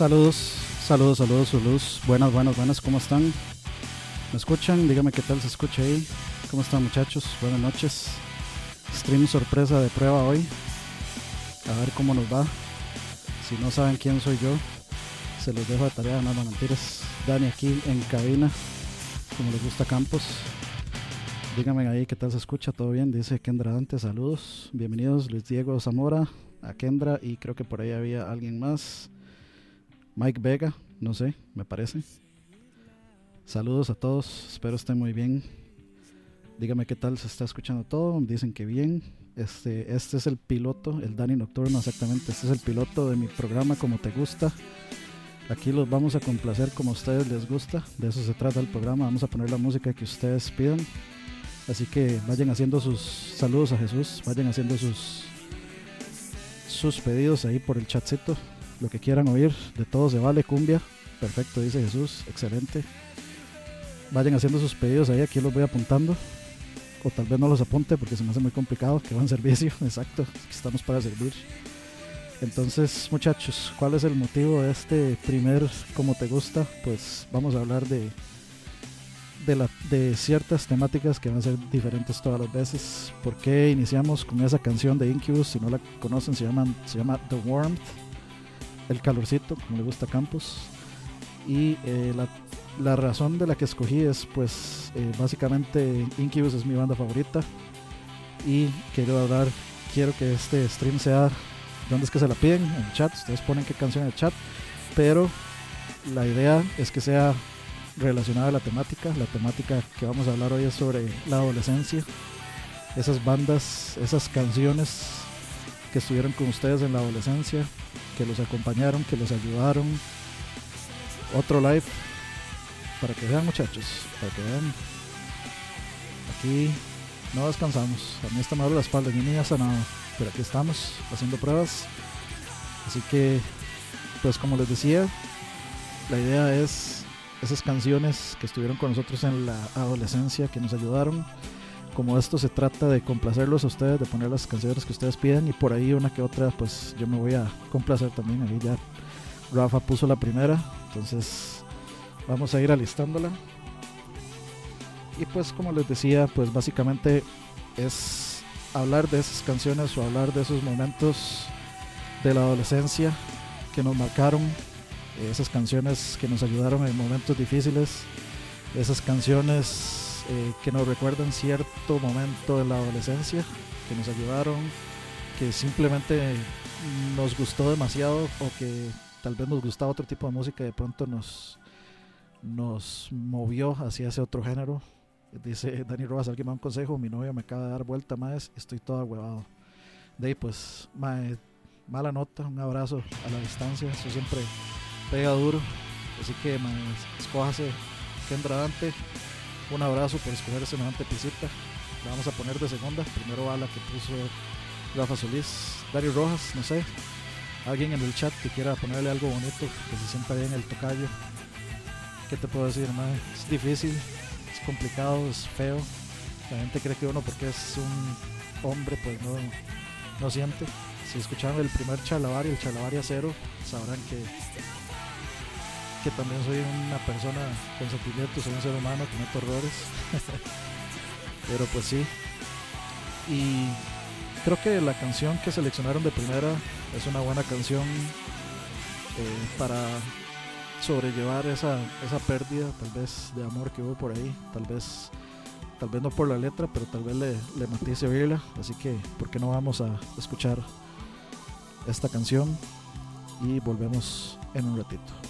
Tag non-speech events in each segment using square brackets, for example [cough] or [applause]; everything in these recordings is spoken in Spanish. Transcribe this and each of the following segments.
Saludos, saludos, saludos, saludos. Buenas, buenas, buenas, ¿cómo están? ¿Me escuchan? Dígame qué tal se escucha ahí. ¿Cómo están muchachos? Buenas noches. Stream sorpresa de prueba hoy. A ver cómo nos va. Si no saben quién soy yo, se los dejo de tarea, no, no mentiras. Dani aquí en cabina, como les gusta Campos. Díganme ahí qué tal se escucha, todo bien, dice Kendra Dante, saludos. Bienvenidos Luis Diego Zamora, a Kendra y creo que por ahí había alguien más. Mike Vega, no sé, me parece. Saludos a todos, espero estén muy bien. Dígame qué tal se está escuchando todo, dicen que bien. Este, este es el piloto, el Dani Nocturno exactamente, este es el piloto de mi programa como te gusta. Aquí los vamos a complacer como a ustedes les gusta, de eso se trata el programa, vamos a poner la música que ustedes pidan. Así que vayan haciendo sus saludos a Jesús, vayan haciendo sus sus pedidos ahí por el chatcito, lo que quieran oír, de todo se vale, cumbia, perfecto, dice Jesús, excelente. Vayan haciendo sus pedidos ahí, aquí los voy apuntando, o tal vez no los apunte porque se me hace muy complicado, que van [laughs] servicio, exacto, estamos para servir. Entonces, muchachos, ¿cuál es el motivo de este primer como te gusta? Pues vamos a hablar de de, la, de ciertas temáticas que van a ser diferentes todas las veces. ¿Por qué iniciamos con esa canción de Incubus? Si no la conocen, se, llaman, se llama The Warmth, el calorcito, como le gusta a Campos. Y eh, la, la, razón de la que escogí es, pues, eh, básicamente Incubus es mi banda favorita. Y quiero hablar, quiero que este stream sea. ¿Dónde es que se la piden? En el chat. Ustedes ponen qué canción en el chat. Pero la idea es que sea relacionada a la temática. La temática que vamos a hablar hoy es sobre la adolescencia. Esas bandas, esas canciones que estuvieron con ustedes en la adolescencia, que los acompañaron, que los ayudaron. Otro live para que vean muchachos, para que vean. Aquí no descansamos. A mí está mal la espalda, ni ha sanado. Pero aquí estamos haciendo pruebas. Así que, pues como les decía, la idea es esas canciones que estuvieron con nosotros en la adolescencia, que nos ayudaron. Como esto se trata de complacerlos a ustedes, de poner las canciones que ustedes piden y por ahí una que otra, pues yo me voy a complacer también. Ahí ya Rafa puso la primera, entonces vamos a ir alistándola. Y pues como les decía, pues básicamente es hablar de esas canciones o hablar de esos momentos de la adolescencia que nos marcaron, esas canciones que nos ayudaron en momentos difíciles, esas canciones eh, que nos recuerdan cierto momento de la adolescencia, que nos ayudaron, que simplemente nos gustó demasiado o que tal vez nos gustaba otro tipo de música y de pronto nos, nos movió hacia ese otro género. Dice Dani Rojas, alguien me da un consejo, mi novia me acaba de dar vuelta más, estoy todo huevado. De ahí pues, mala nota, un abrazo a la distancia, eso siempre pega duro. Así que man, escójase Kendra Dante. Un abrazo por escoger semejante pisita. La vamos a poner de segunda. Primero va la que puso Rafa Solís. Dario Rojas, no sé. Alguien en el chat que quiera ponerle algo bonito, que se sienta bien el tocayo. ¿Qué te puedo decir, man? Es difícil, es complicado, es feo. La gente cree que uno porque es un hombre pues no, no siente. Si escucharon el primer chalabaria, el chalabaria cero, sabrán que que también soy una persona con sentimientos, soy un ser humano, cometo errores. [laughs] Pero pues sí. Y creo que la canción que seleccionaron de primera es una buena canción eh, para sobrellevar esa, esa pérdida tal vez de amor que hubo por ahí. Tal vez, tal vez no por la letra, pero tal vez le, le matice oírla. Así que, ¿por qué no vamos a escuchar esta canción? Y volvemos en un ratito.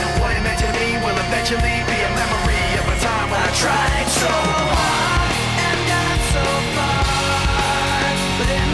Eventually be a memory of a time when I tried so hard and got so far. But in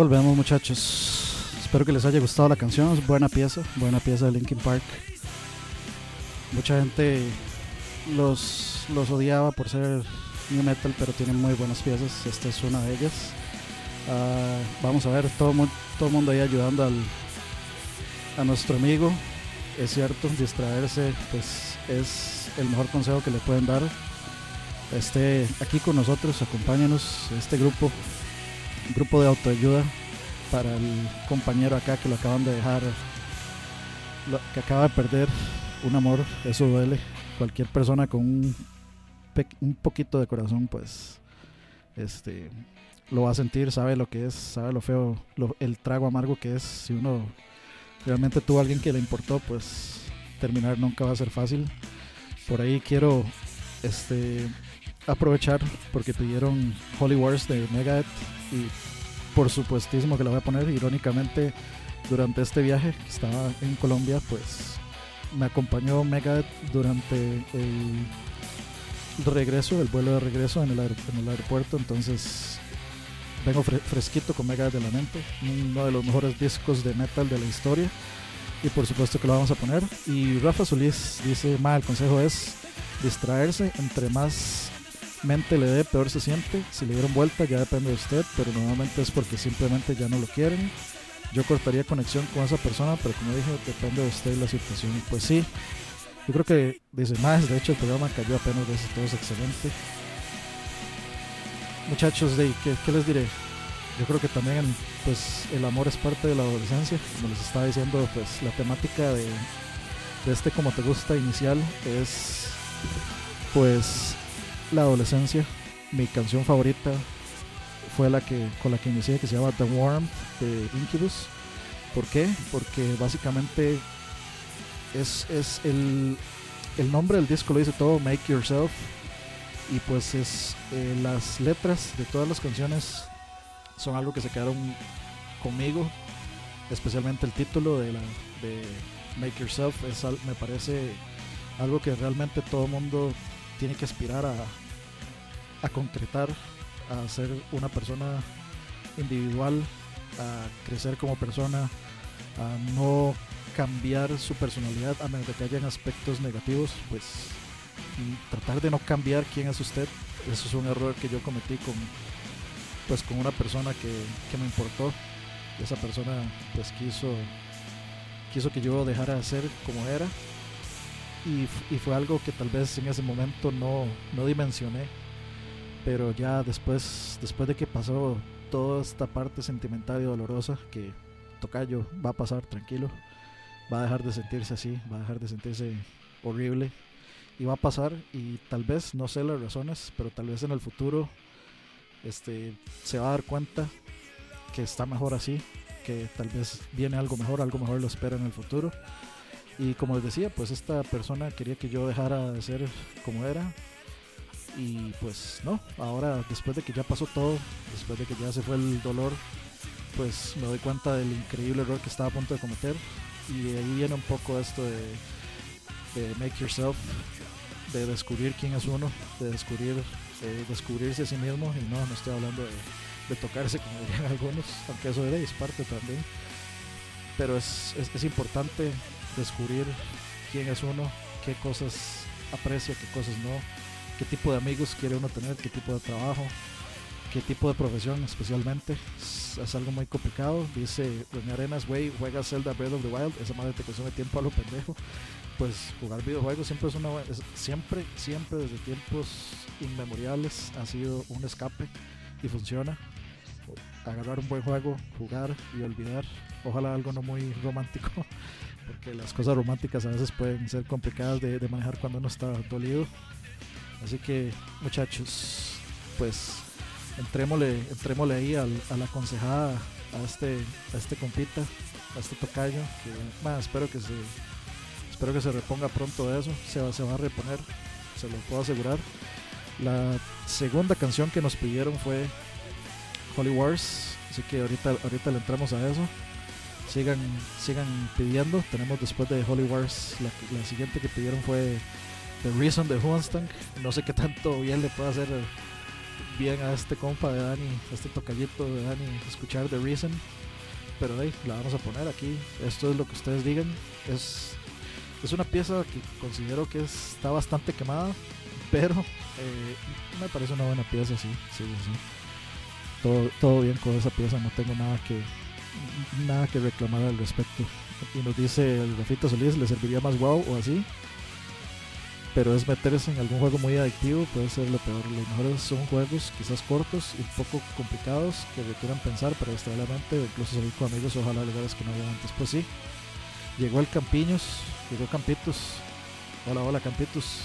Volvemos muchachos. Espero que les haya gustado la canción. Es buena pieza, buena pieza de Linkin Park. Mucha gente los, los odiaba por ser new metal, pero tienen muy buenas piezas. Esta es una de ellas. Ah, vamos a ver, todo mu- todo el mundo ahí ayudando al, a nuestro amigo. Es cierto, distraerse pues es el mejor consejo que le pueden dar. Esté aquí con nosotros, acompáñanos, este grupo grupo de autoayuda para el compañero acá que lo acaban de dejar, que acaba de perder un amor, eso duele. Cualquier persona con un, un poquito de corazón, pues, este, lo va a sentir, sabe lo que es, sabe lo feo, el trago amargo que es. Si uno realmente tuvo a alguien que le importó, pues, terminar nunca va a ser fácil. Por ahí quiero, este, aprovechar porque pidieron Holy Wars de Megadeth y por supuestísimo que la voy a poner. Irónicamente durante este viaje que estaba en Colombia pues me acompañó Megadeth durante el regreso el vuelo de regreso en el, aeropuerto. Entonces vengo fre- fresquito con Megadeth de la mente uno de los mejores discos de metal de la historia. Y por supuesto que lo vamos a poner. Y Rafa Solís dice ma el consejo es distraerse entre más mente le dé, peor se siente. Si le dieron vuelta, ya depende de usted, pero normalmente es porque simplemente ya no lo quieren. Yo cortaría conexión con esa persona, pero como dije, depende de usted la situación. Pues sí, yo creo que dice más. De hecho, el programa cayó apenas de todo es excelente. Muchachos, de, ¿qué, les diré? Yo creo que también pues, el amor es parte de la adolescencia. Como les estaba diciendo, pues la temática de este como te gusta inicial es pues la adolescencia. Mi canción favorita fue la que con la que inicié, que se llama The Warm de Incubus. ¿Por qué? Porque básicamente es, es el, el nombre del disco lo dice todo, Make Yourself. Y pues es eh, las letras de todas las canciones son algo que se quedaron conmigo, especialmente el título de, la, de Make Yourself es, me parece algo que realmente todo mundo tiene que aspirar a, a concretar, a ser una persona individual, a crecer como persona, a no cambiar su personalidad a menos que hayan aspectos negativos, pues tratar de no cambiar quién es usted, eso es un error que yo cometí con pues con una persona que, que me importó. Esa persona pues quiso quiso que yo dejara de ser como era y, fue algo que tal vez en ese momento no, no dimensioné pero ya después después de que pasó toda esta parte sentimental y dolorosa que Tocayo va a pasar tranquilo, va a dejar de sentirse así, va a dejar de sentirse horrible y va a pasar y tal vez, no sé las razones, pero tal vez en el futuro este, se va a dar cuenta que está mejor así, que tal vez viene algo mejor, algo mejor lo espera en el futuro. Y como les decía, pues esta persona quería que yo dejara de ser como era, y pues no, ahora después de que ya pasó todo, después de que ya se fue el dolor, pues me doy cuenta del increíble error que estaba a punto de cometer. Y de ahí viene un poco esto de, de make yourself, de descubrir quién es uno, de descubrir de descubrirse a sí mismo. Y no, no estoy hablando de, de tocarse como dirían [laughs] algunos, aunque eso es parte también. Pero es, es importante descubrir quién es uno, qué cosas aprecia, qué cosas no qué tipo de amigos quiere uno tener, qué tipo de trabajo, qué tipo de profesión especialmente. Es, algo muy complicado. Dice Doña Arenas, güey, juega Zelda Breath of the Wild, esa madre te consume tiempo a lo pendejo. Pues jugar videojuegos siempre es una siempre, siempre desde tiempos inmemoriales ha sido un escape y funciona. Agarrar un buen juego, jugar y olvidar. Ojalá algo no muy romántico, porque las cosas románticas a veces pueden ser complicadas de, manejar cuando uno está dolido Así que, muchachos, pues entrémosle, entrémosle ahí al, a la aconsejada a este, a este compita, a este tocayo, que espero que se espero que se reponga pronto de eso, se va, se va a reponer, se lo puedo asegurar. La segunda canción que nos pidieron fue Holy Wars, así que ahorita, ahorita le entramos a eso. Sigan, sigan pidiendo. Tenemos después de Holy Wars, la, la siguiente que pidieron fue The Reason de Huanstang. No sé qué tanto bien le puede hacer bien a este compa de Dani, a este tocallito de Dani, escuchar The Reason. Pero ahí la vamos a poner aquí. Esto es lo que ustedes digan. Es, es una pieza que considero que está bastante quemada, pero eh, me parece una buena pieza, sí, sí, sí. Todo, todo bien con esa pieza, no tengo nada que nada que reclamar al respecto. Y nos dice el Rafita Solís, ¿le serviría más wow o así? pero es meterse en algún juego muy adictivo, puede ser lo peor. Los mejores son juegos quizás cortos y un poco complicados que requieran pensar para distraer la mente, incluso salir con amigos, ojalá lugares que no había antes. Pues sí, llegó el Campiños, llegó Campitos. Hola, hola Campitos.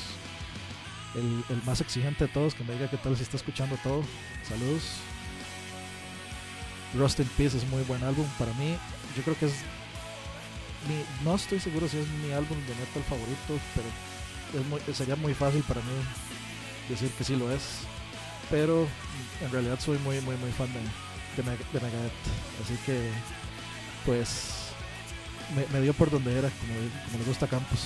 El, el, más exigente de todos, que me diga qué tal si está escuchando todo. Saludos. Rust in Peace es muy buen álbum para mí. Yo creo que es. No estoy seguro si es mi álbum de metal favorito, pero sería muy fácil para mí decir que sí lo es. Pero en realidad soy muy, muy, muy fan de, de, de Megadeth. Así que, pues, me, dio por donde era, como, como gusta Campos.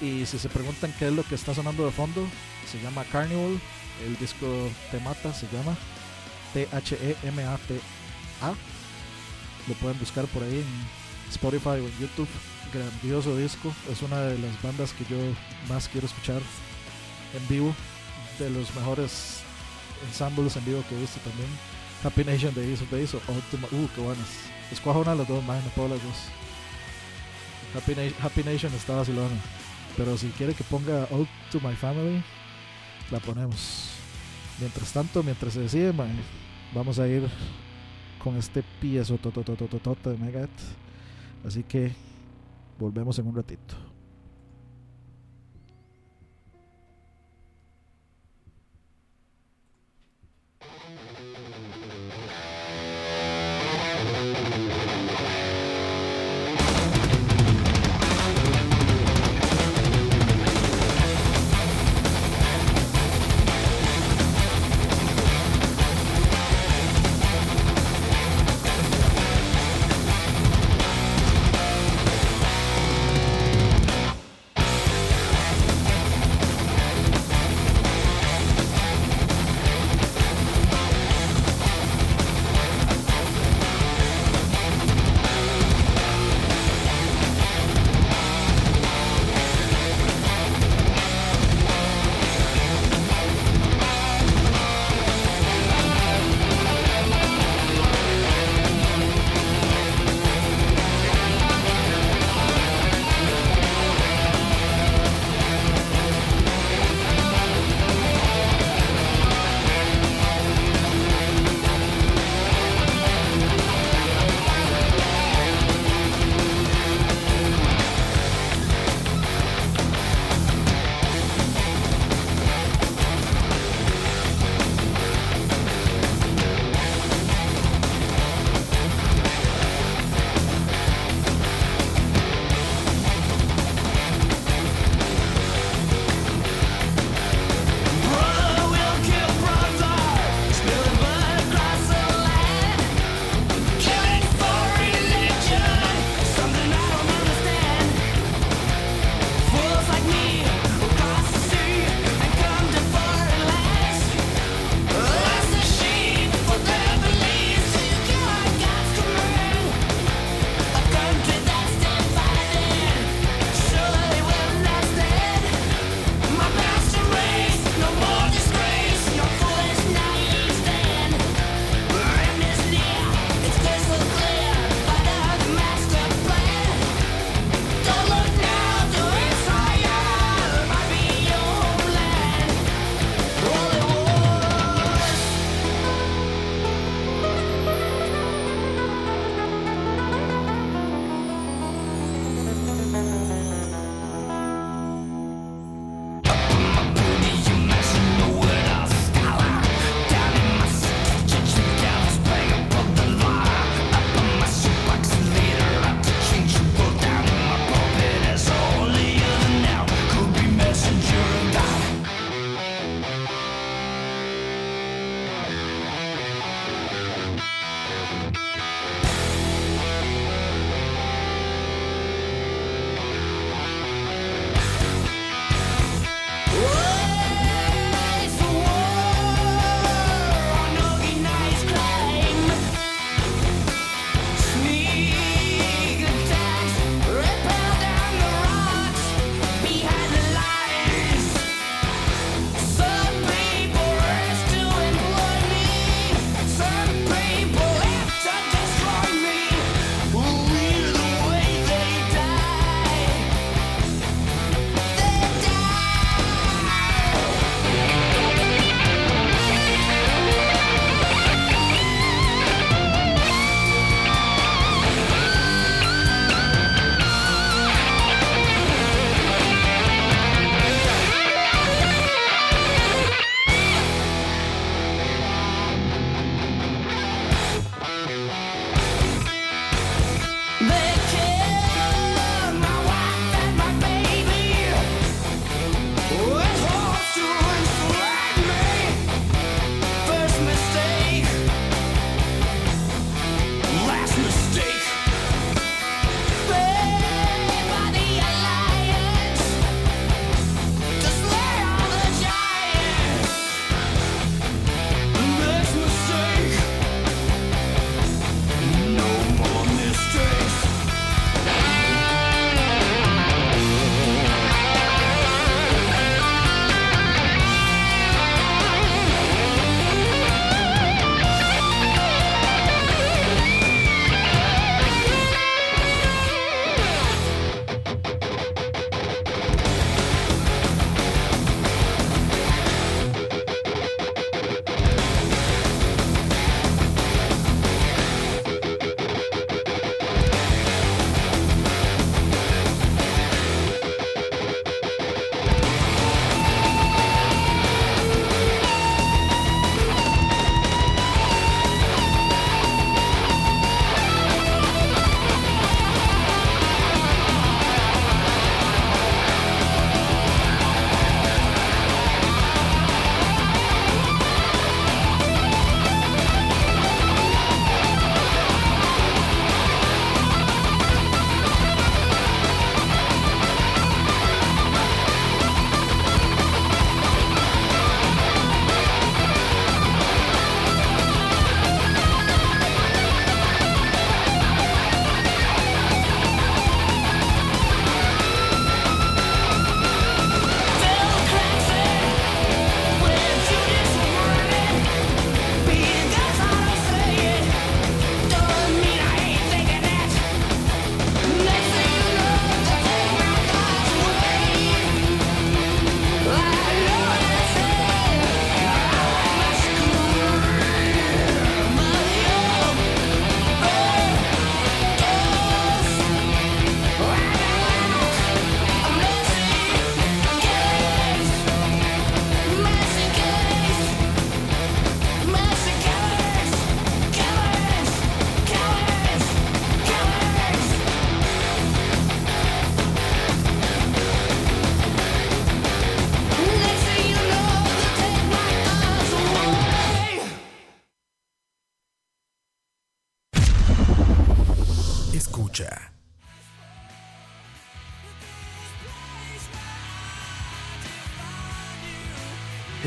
Y si se preguntan qué es lo que está sonando de fondo, se llama Carnival. El disco Te Mata se llama Lo pueden buscar por ahí en Spotify o en YouTube grandioso disco. Es una de las bandas que yo más quiero escuchar en vivo. De los mejores ensembles en vivo que he visto también. Happy Nation de Ace of Base o Ultima. Uh, qué buenas. Escoja una de las dos, más no puedo las dos. Happy, Na Happy Nation está vacilona. Pero si quiere que ponga All to My Family, la ponemos. Mientras tanto, mientras se decide, vamos a ir con este piezo tototototote de Megadeth. Así que Volvemos en un ratito.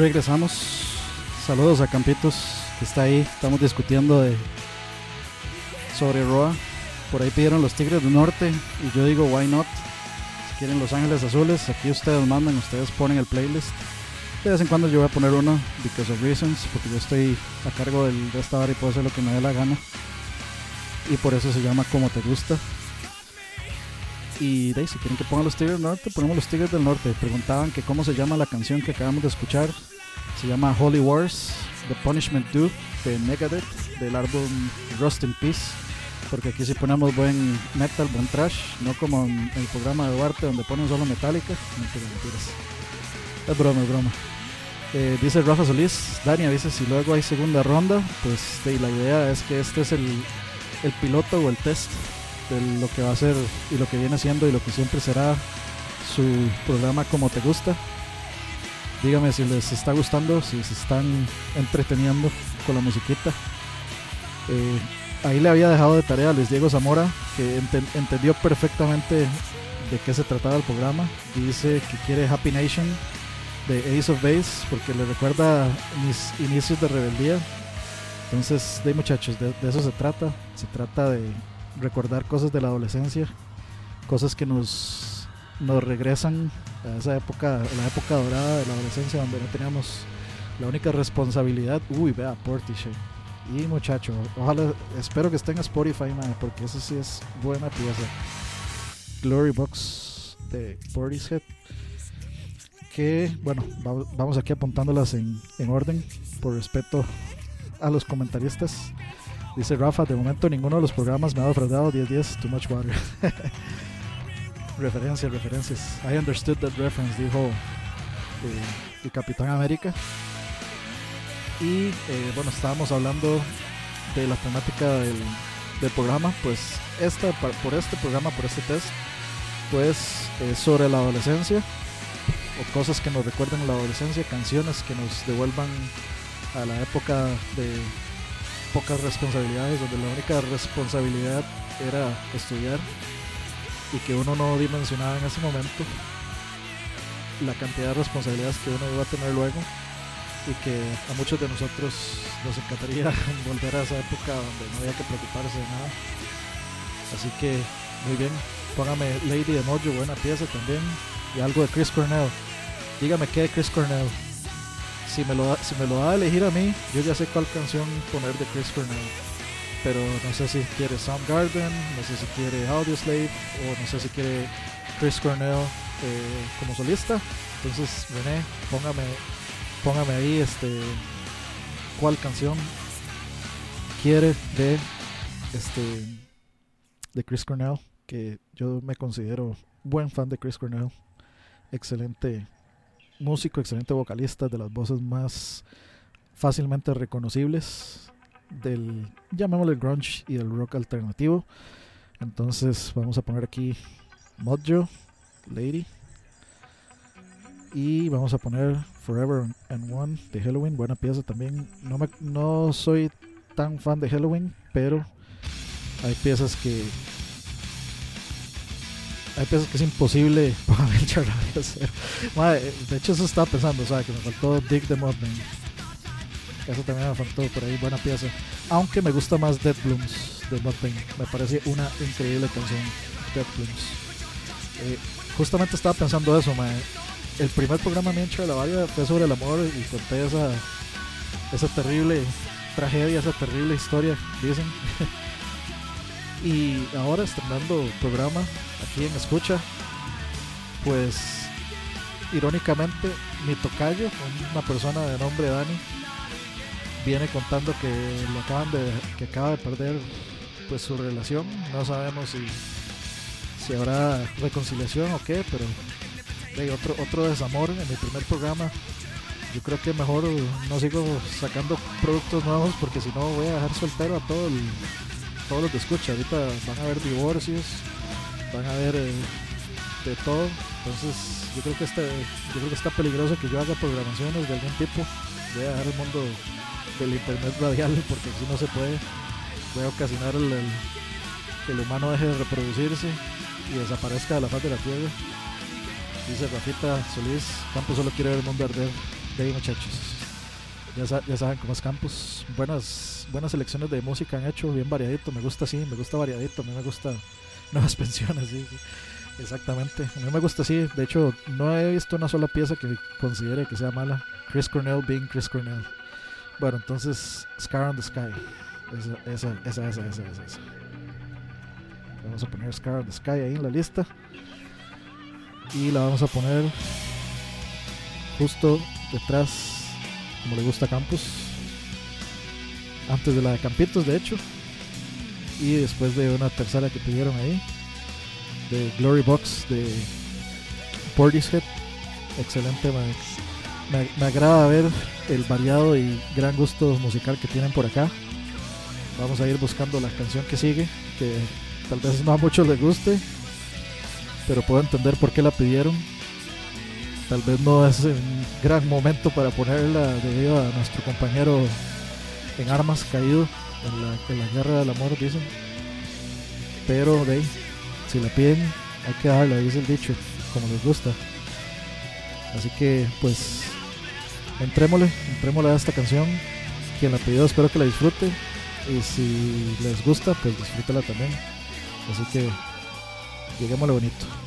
Regresamos. Saludos a Campitos, que está ahí. Estamos discutiendo de sobre Roa. Por ahí pidieron los Tigres del Norte y yo digo, why not? Si quieren Los Ángeles Azules, aquí ustedes mandan, ustedes ponen el playlist. De vez en cuando yo voy a poner uno, because of reasons, porque yo estoy a cargo del, de esta hora y puedo hacer lo que me dé la gana. Y por eso se llama Como Te Gusta. Y de si quieren que ponga los Tigres del Norte, ponemos los Tigres del Norte. Preguntaban que cómo se llama la canción que acabamos de escuchar. Se llama Holy Wars, The Punishment Due de Megadeth, del álbum Rust in Peace. Porque aquí si ponemos buen metal, buen trash, no como en el programa de Duarte donde ponen solo Metallica. Mentiras, mentiras. Es broma, es broma. Eh, dice Rafa Solís, Dania dice si luego hay segunda ronda, pues la idea es que este es el, el piloto o el test de lo que va a ser y lo que viene siendo y lo que siempre será su programa como te gusta. Dígame si les está gustando, si se están entreteniendo con la musiquita. Eh, ahí le había dejado de tarea a Luis Diego Zamora, que enten- entendió perfectamente de qué se trataba el programa. Dice que quiere Happy Nation de Ace of Base, porque le recuerda mis inicios de rebeldía. Entonces, de muchachos, de, de eso se trata. Se trata de recordar cosas de la adolescencia, cosas que nos, nos regresan esa época, la época dorada de la adolescencia, donde no teníamos la única responsabilidad. Uy, vea, Portishead. Y muchacho, ojalá, espero que esté en Spotify, porque eso sí es buena pieza. Glory Box de Portishead. Que, bueno, va- vamos aquí apuntándolas en, en orden, por respeto a los comentaristas. Dice Rafa, de momento ninguno de los programas me ha defraudado 10-10, too much water. [laughs] referencias, referencias. I understood that reference, dijo eh, el Capitán América. Y eh, bueno, estábamos hablando de la temática del, programa, pues esta, por este programa, por este test, pues es sobre la adolescencia o cosas que nos recuerden la adolescencia, canciones que nos devuelvan a la época de pocas responsabilidades, donde la única responsabilidad era estudiar y que uno no dimensionaba en ese momento la cantidad de responsabilidades que uno iba a tener luego y que a muchos de nosotros nos encantaría [laughs] volver a esa época donde no había que preocuparse de nada. Así que muy bien, póngame Lady de Mojo, buena pieza también, y algo de Chris Cornell. Dígame qué de Chris Cornell. Si me, lo si me lo da a elegir a mí, yo ya sé cuál canción poner de Chris Cornell. Pero no sé si quiere Soundgarden, no sé si quiere Audioslave, o no sé si quiere Chris Cornell eh, como solista. Entonces, René, póngame, póngame ahí este cuál canción quiere de este de Chris Cornell, que yo me considero buen fan de Chris Cornell. Excelente músico, excelente vocalista, de las voces más fácilmente reconocibles del, llamémosle grunge y del rock alternativo. Entonces vamos a poner aquí Mojo, Lady. Y vamos a poner Forever and One de Halloween, buena pieza también. No, me, no soy tan fan de Halloween, pero hay piezas que hay piezas que es imposible [laughs] para a hacer. De hecho, eso estaba pensando, o sea, que me faltó Dick the Mudman. Eso también me faltó por ahí, buena pieza. Aunque me gusta más Dead Blooms de Mudman. Me parece una increíble canción, Dead Blooms. Eh, justamente estaba pensando eso. El primer programa mío de la Valla fue sobre el amor y conté esa, esa terrible tragedia, esa terrible historia, dicen. [laughs] y ahora estrenando programa aquí en Escucha, pues irónicamente mi tocayo, una persona de nombre Dani, viene contando que lo acaban de, que acaba de perder pues su relación, no sabemos si, si habrá reconciliación o qué, pero otro, otro desamor en mi primer programa. Yo creo que mejor no sigo sacando productos nuevos porque si no voy a dejar soltero a todo el, todos los que escucha. Ahorita van a haber divorcios, van a haber eh, de todo. Entonces yo creo que este, yo creo que está peligroso que yo haga programaciones de algún tipo. Voy a dejar el mundo del internet radial porque si no se puede. A ocasionar el, que el humano deje de reproducirse y desaparezca de la faz de la tierra. Dice Rafita Solís, Campos solo quiere ver el mundo arder. De ahí muchachos. Ya, ya saben cómo es Campos. Buenas, buenas selecciones de música han hecho, bien variadito. Me gusta así, me gusta variadito. A mí me gusta [laughs] nuevas pensiones, sí. Exactamente. A mí me gusta así. De hecho, no he visto una sola pieza que considere que sea mala. Chris Cornell being Chris Cornell. Bueno, entonces, Scar on the Sky. Esa, esa, esa, esa, esa, esa. Vamos a poner Scar on the Sky ahí en la lista. Y la vamos a poner justo detrás, como le gusta a Campos. Antes de la de Campitos, de hecho. Y después de una tercera que pidieron ahí. De Glory Box de Portishead. Excelente, me, me agrada ver el variado y gran gusto musical que tienen por acá. Vamos a ir buscando la canción que sigue, que tal vez no a muchos les guste, pero puedo entender por qué la pidieron. Tal vez no es un gran momento para ponerla debido a nuestro compañero en armas caído en la, guerra del amor, dicen. Pero de si la piden, hay que darla, dice el dicho, como les gusta. Así que, pues, entrémosle, entrémosle a esta canción. Quien la pidió, espero que la disfrute. Y si les gusta, pues disfrútela también. Así que, lleguémosle bonito.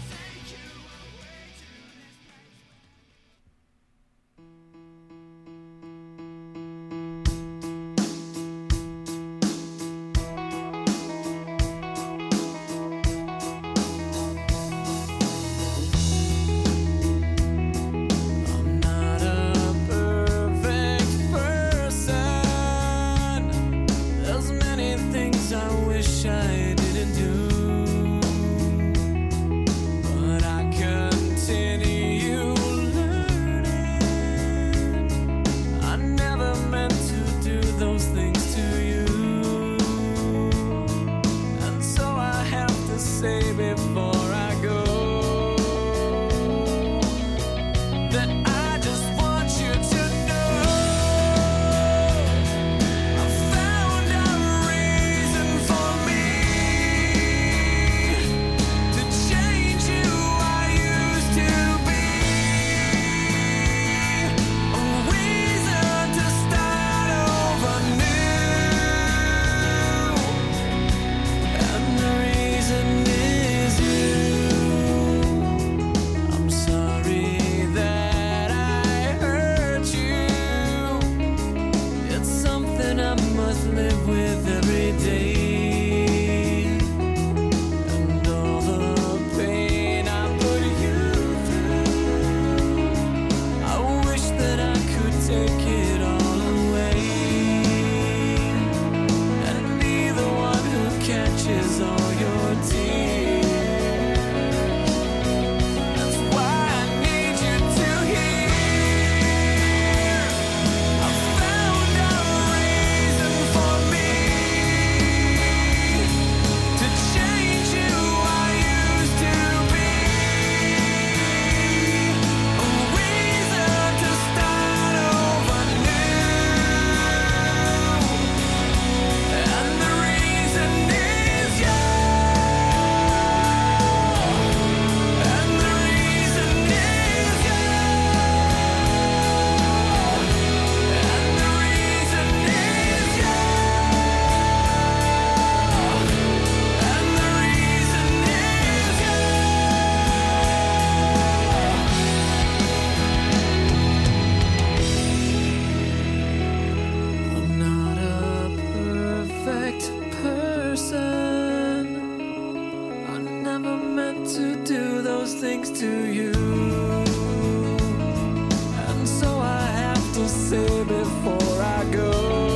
Say before I go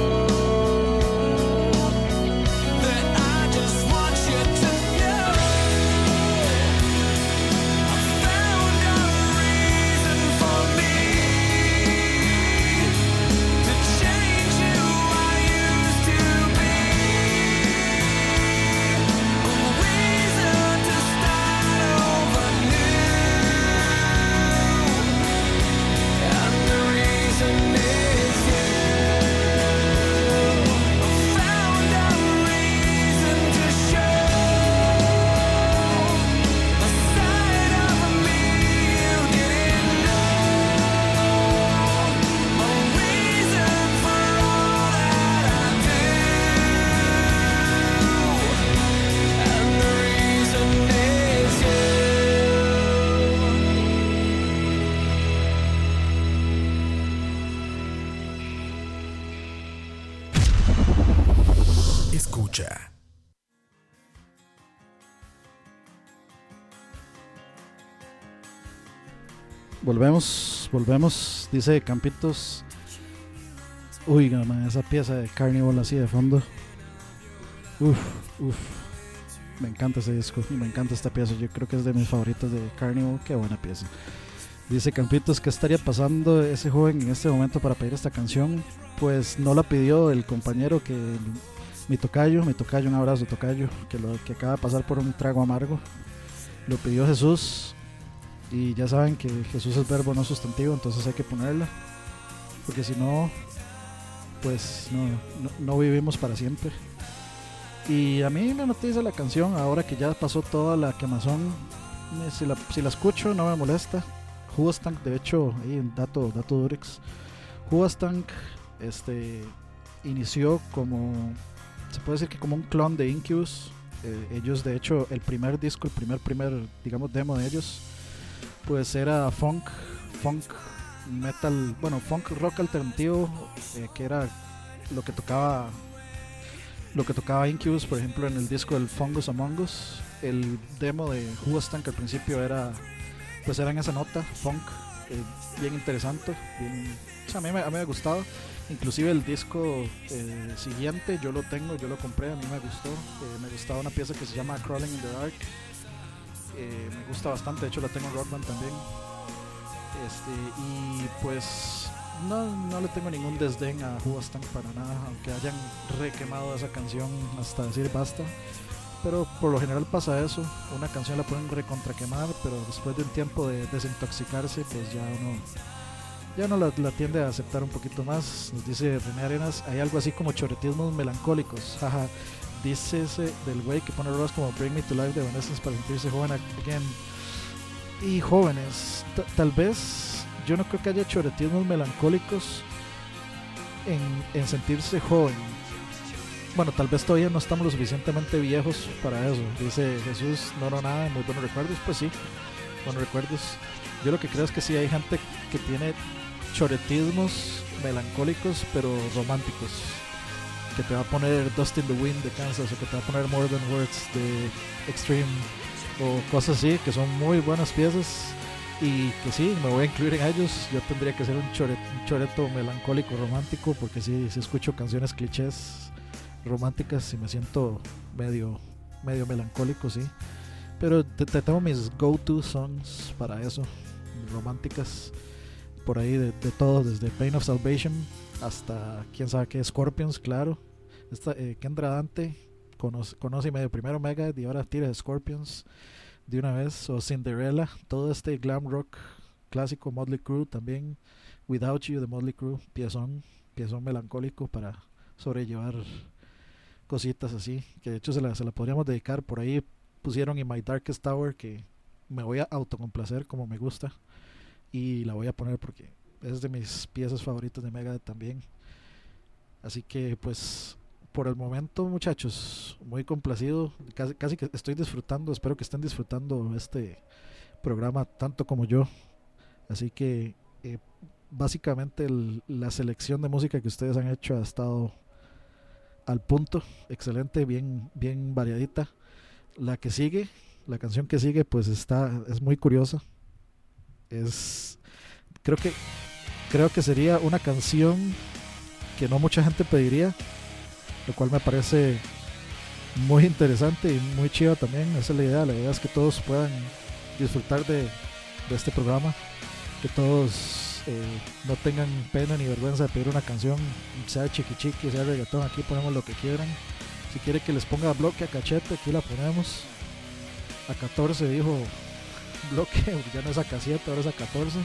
Volvemos, volvemos. Dice Campitos. Uy, man, esa pieza de Carnival así de fondo. Uf, uf. Me encanta ese disco y me encanta esta pieza. Yo creo que es de mis favoritos de Carnival. Qué buena pieza. Dice Campitos, ¿qué estaría pasando ese joven en este momento para pedir esta canción? Pues no la pidió el compañero que mi tocayo, mi tocayo, un abrazo tocayo, que, lo, que acaba de pasar por un trago amargo. Lo pidió Jesús y ya saben que Jesús es verbo no sustantivo, entonces hay que ponerla. Porque si no, pues no, no, vivimos para siempre. Y a mí me noticia la canción, ahora que ya pasó toda la quemazón, si la, si la escucho no me molesta. Huastank, de hecho, ahí en dato, dato Durex, Huastank este, inició como, se puede decir que como un clon de Incubus. Eh, ellos, de hecho, el primer disco, el primer, primer, digamos, demo de ellos, pues era funk, funk, metal, bueno, funk rock alternativo, eh, que era lo que tocaba lo que tocaba Incubus, por ejemplo, en el disco del Fungus Among Us, el demo de Huastank al principio era, pues era en esa nota, funk, eh, bien interesante, bien, o a mí, me- a me ha gustado, inclusive el disco eh, siguiente yo lo tengo, yo lo compré, a mí me gustó, eh, me gustaba una pieza que se llama Crawling in the Dark, eh, me gusta bastante, de hecho la tengo en Rock Band también, este, y pues no, no le tengo ningún desdén a Huastank para nada, aunque hayan requemado esa canción hasta decir basta. Pero por lo general pasa eso, una canción la pueden recontraquemar, pero después de un tiempo de desintoxicarse, pues ya uno, ya uno la, la tiende a aceptar un poquito más. Nos dice René Arenas, hay algo así como choretismos melancólicos. Dice ese del güey que pone rolas como Bring Me to Life de Evanescence para sentirse joven again. Y jóvenes, tal vez yo no creo que haya choretismos melancólicos en, en sentirse joven. Bueno, tal vez todavía no estamos lo suficientemente viejos para eso. Dice Jesús, no, no, nada, muy buenos recuerdos. Pues sí, buenos recuerdos. Yo lo que creo es que sí hay gente que tiene choretismos melancólicos, pero románticos. Que te va a poner Dust in the Wind de Kansas, o que te va a poner More Than Words de Extreme, o cosas así, que son muy buenas piezas y que sí, me voy a incluir en ellos. Yo tendría que ser un, chore- un choreto melancólico romántico porque sí, sí escucho canciones clichés románticas y me siento medio, medio melancólico, sí. Pero te tengo mis go-to songs para eso, románticas, por ahí de, todo, desde Pain of Salvation hasta quién sabe qué, Scorpions, claro. Esta, eh, Kendra Dante conoce, conoce medio primero Megadeth y ahora tira Scorpions de una vez, o Cinderella, todo este glam rock clásico, Motley Crue también, Without You de Motley Crue, piezón, piezón melancólico para sobrellevar cositas así, que de hecho se la, se la podríamos dedicar, por ahí pusieron en My Darkest Tower que me voy a autocomplacer como me gusta y la voy a poner porque es de mis piezas favoritas de Megadeth también. Así que pues por el momento muchachos, muy complacido, casi, casi que estoy disfrutando, espero que estén disfrutando este programa tanto como yo. Así que eh, básicamente la selección de música que ustedes han hecho ha estado al punto, excelente, bien, bien variadita. La que sigue, la canción que sigue, pues está, es muy curiosa. Es, creo que, creo que sería una canción que no mucha gente pediría, lo cual me parece muy interesante y muy chido también. Esa es la idea, la idea es que todos puedan disfrutar de, este programa, que todos eh, no tengan pena ni vergüenza de pedir una canción, sea chiqui chiqui, sea reggaetón, aquí ponemos lo que quieran. Si quiere que les ponga bloque a cachete, aquí la ponemos. A 14 dijo bloque, [laughs] ya no es a 7, ahora es a 14.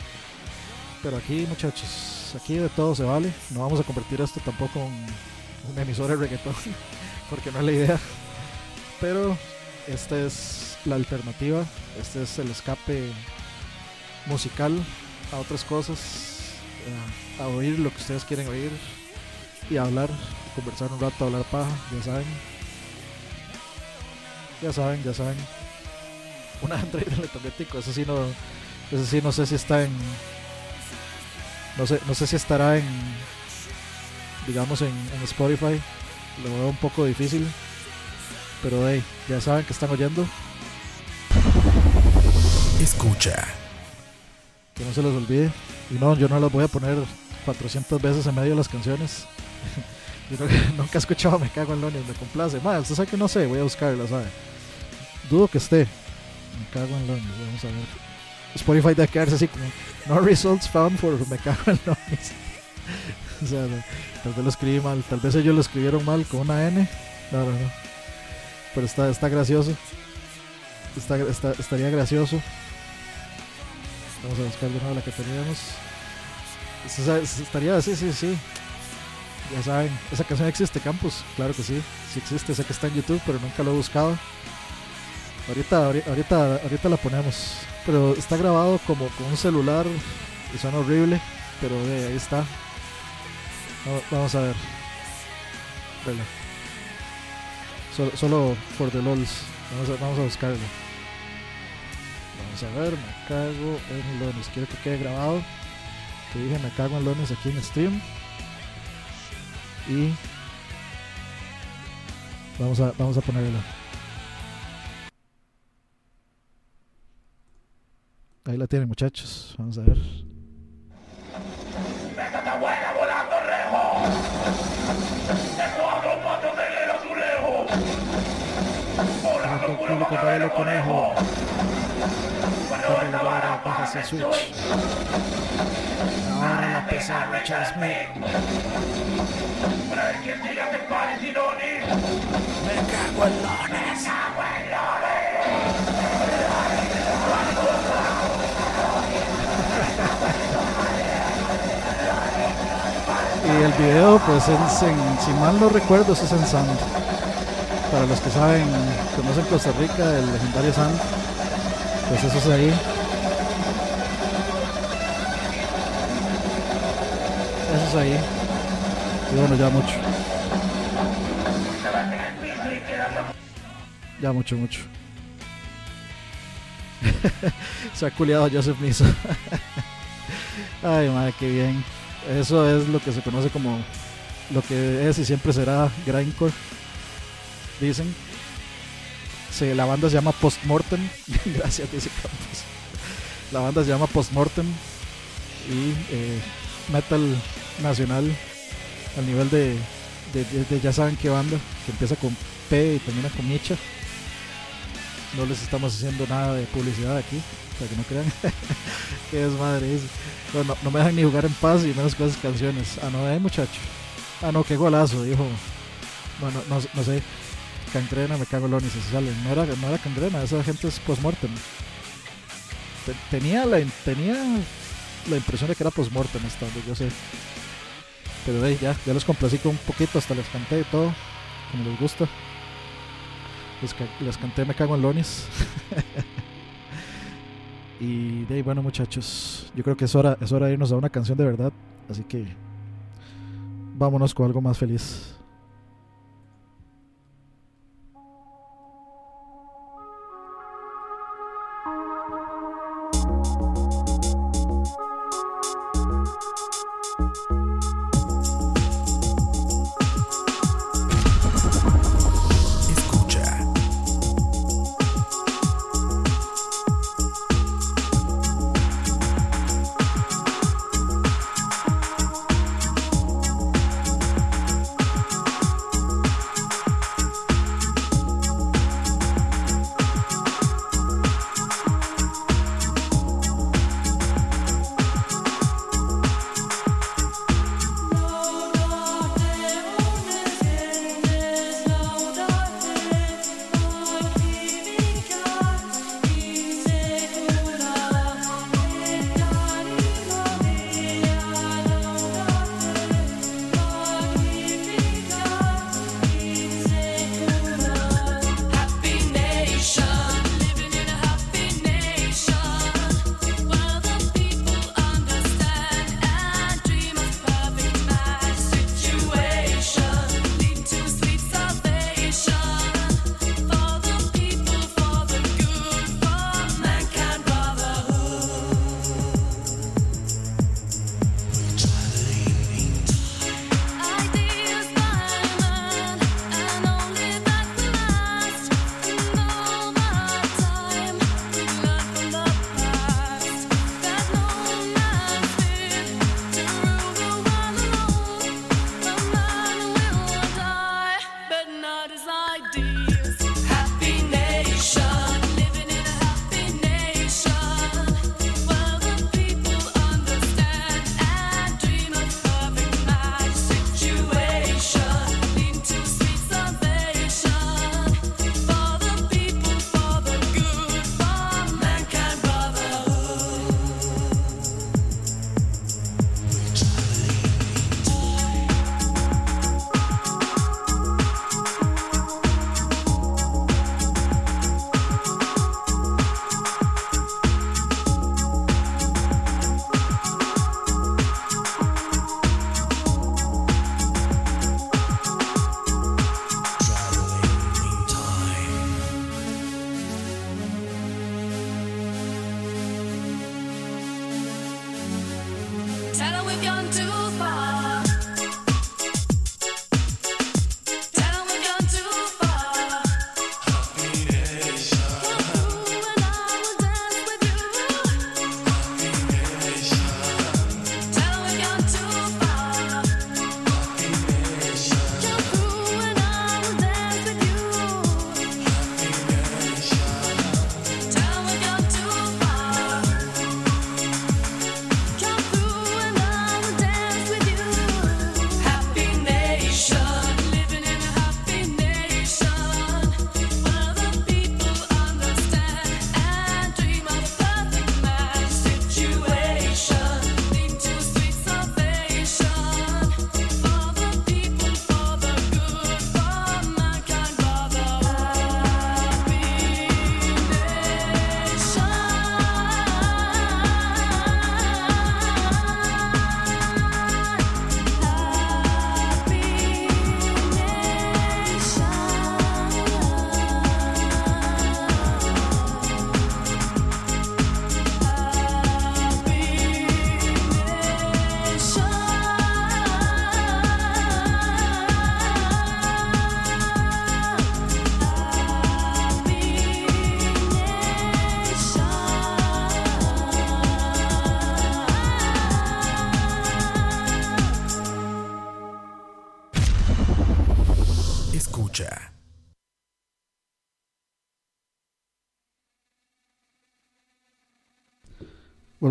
Pero aquí, muchachos, aquí de todo se vale. No vamos a convertir esto tampoco en una emisora de reggaetón, [laughs] porque no es la idea. Pero esta es la alternativa, este es el escape musical a otras cosas, a, a oír lo que ustedes quieren oír y a hablar, conversar un rato, hablar paja, ya saben. Ya saben, ya saben. Una Android electromagnético, eso sí no, eso sí no sé si está en, no sé, no sé si estará en, digamos en, en Spotify, lo veo un poco difícil. Pero hey, ya saben que están oyendo. Escucha. Que no se los olvide. Y no, yo no las voy a poner 400 veces en medio de las canciones. [laughs] yo no- [laughs] nunca he escuchado Me Cago en Lonis, me complace. Madre, usted sabe que no sé, voy a buscarla, ¿sabe? Dudo que esté. Me Cago en Lonis, vamos a ver. Spotify debe quedarse así como No results found for Me Cago en Lonis. [laughs] o sea, tal vez lo escribí mal, tal vez ellos lo escribieron mal con una N. No, no. Pero está, está gracioso. Está, estaría gracioso. Vamos a buscar de nuevo la que teníamos. Estaría, sí, sí, sí. Ya saben, esa canción existe, Campus. Claro que sí, sí existe. Sé que está en YouTube, pero nunca lo he buscado. Ahorita, ahori- ahorita, ahorita la ponemos. Pero está grabado como con un celular y suena horrible. Pero ahí está. Va- Vamos a ver. Vela. Solo, solo for the lols. Vamos a, vamos a buscarlo. Vamos a ver, me cago en Lones. Quiero que quede grabado. Que dije me cago en Lones aquí en stream. Y vamos a, vamos a ponerlo. Ahí la tienen muchachos. Vamos a ver. El Conejo. Barra, bajas el switch. Ahora la pesa Richard Smith. Me cago en lones. El video, pues es en, si mal no recuerdo, es en Sand. Para los que saben, conocen Costa Rica, el legendario Sand, pues eso es ahí. Eso es ahí. Y bueno, ya mucho. Ya mucho, mucho. [laughs] Se ha culiado Joseph Miso. [laughs] Ay, madre, qué bien. Eso es lo que se conoce como lo que es y siempre será grindcore. Dicen. Se, la banda se llama Postmortem. [laughs] Gracias, dice Campos. La banda se llama Postmortem. Y eh, metal nacional al nivel de, de, de- de ya saben qué banda. Que empieza con P y termina con Micha. No les estamos haciendo nada de publicidad aquí. Para que no crean. [laughs] que es madre. es- no, no, me dejan ni jugar en paz y menos con esas canciones. Ah, no, eh, muchacho. Ah, no, qué golazo, dijo. Bueno, no, no sé. Cancrena, me cago en Lonis, se sale. No era, no era Cancrena, esa gente es postmortem. Te- Tenía la, tenía la impresión de que era postmortem hasta donde yo sé. Pero hey, ya, ya los complací con un poquito, hasta les canté y todo, como les gusta. Les, les canté Me cago en Lonis. [laughs] y de ahí, bueno muchachos, yo creo que es hora, es hora de irnos a una canción de verdad. Así que vámonos con algo más feliz.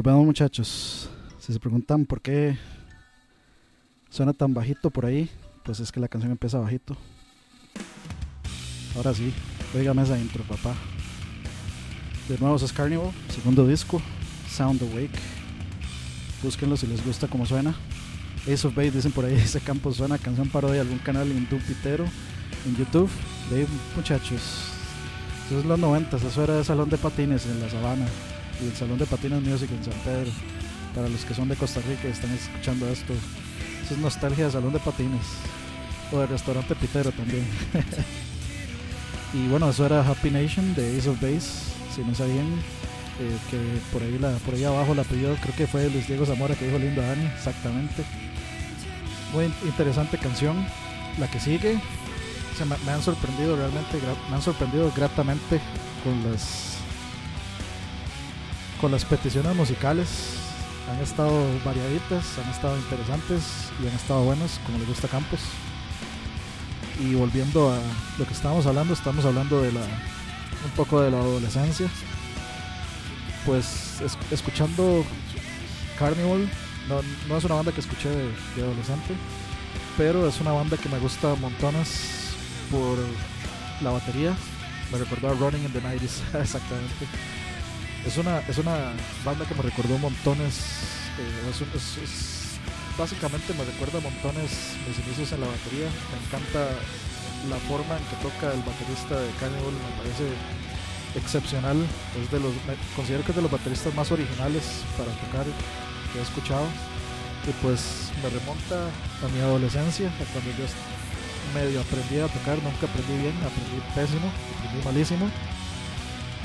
Volvemos muchachos. Si se preguntan por qué suena tan bajito por ahí, pues es que la canción empieza bajito. Ahora sí, oígame esa intro, papá. De nuevo es Carnival, segundo disco, Sound Awake. Búsquenlo si les gusta cómo suena. Ace of Base dicen por ahí, [laughs] ese campo suena canción parodia de algún canal en pitero en YouTube. De muchachos, eso es los 90, eso era de salón de patines en la sabana y el salón de patines music en San Pedro. Para los que son de Costa Rica y están escuchando esto, eso es nostalgia de salón de patines o de restaurante pitero también. [laughs] y bueno, eso era Happy Nation de Ace of Base, si no sabían. eh, que por ahí, la, por ahí abajo la pidió, creo que fue Luis Diego Zamora que dijo lindo Dani, exactamente. Muy interesante canción. La que sigue, me, han sorprendido realmente, me han sorprendido gratamente con las con las peticiones musicales. Han estado variaditas, han estado interesantes y han estado buenas, como le gusta Campos. Y volviendo a lo que estábamos hablando, estamos hablando de la un poco de la adolescencia. Pues es- escuchando Carnival, no, no es una banda que escuché de, de adolescente, pero es una banda que me gusta montones por la batería. Me recordó a Running in the 90s, [laughs] exactamente. Es una, es una banda que me recordó montones. eh, es básicamente me recuerda montones mis inicios en la batería. Me encanta la forma en que toca el baterista de Carnival, me parece excepcional. Es de los, considero que es de los bateristas más originales para tocar que he escuchado. Y pues me remonta a mi adolescencia, a cuando yo medio aprendí a tocar, nunca aprendí bien, aprendí pésimo, aprendí malísimo.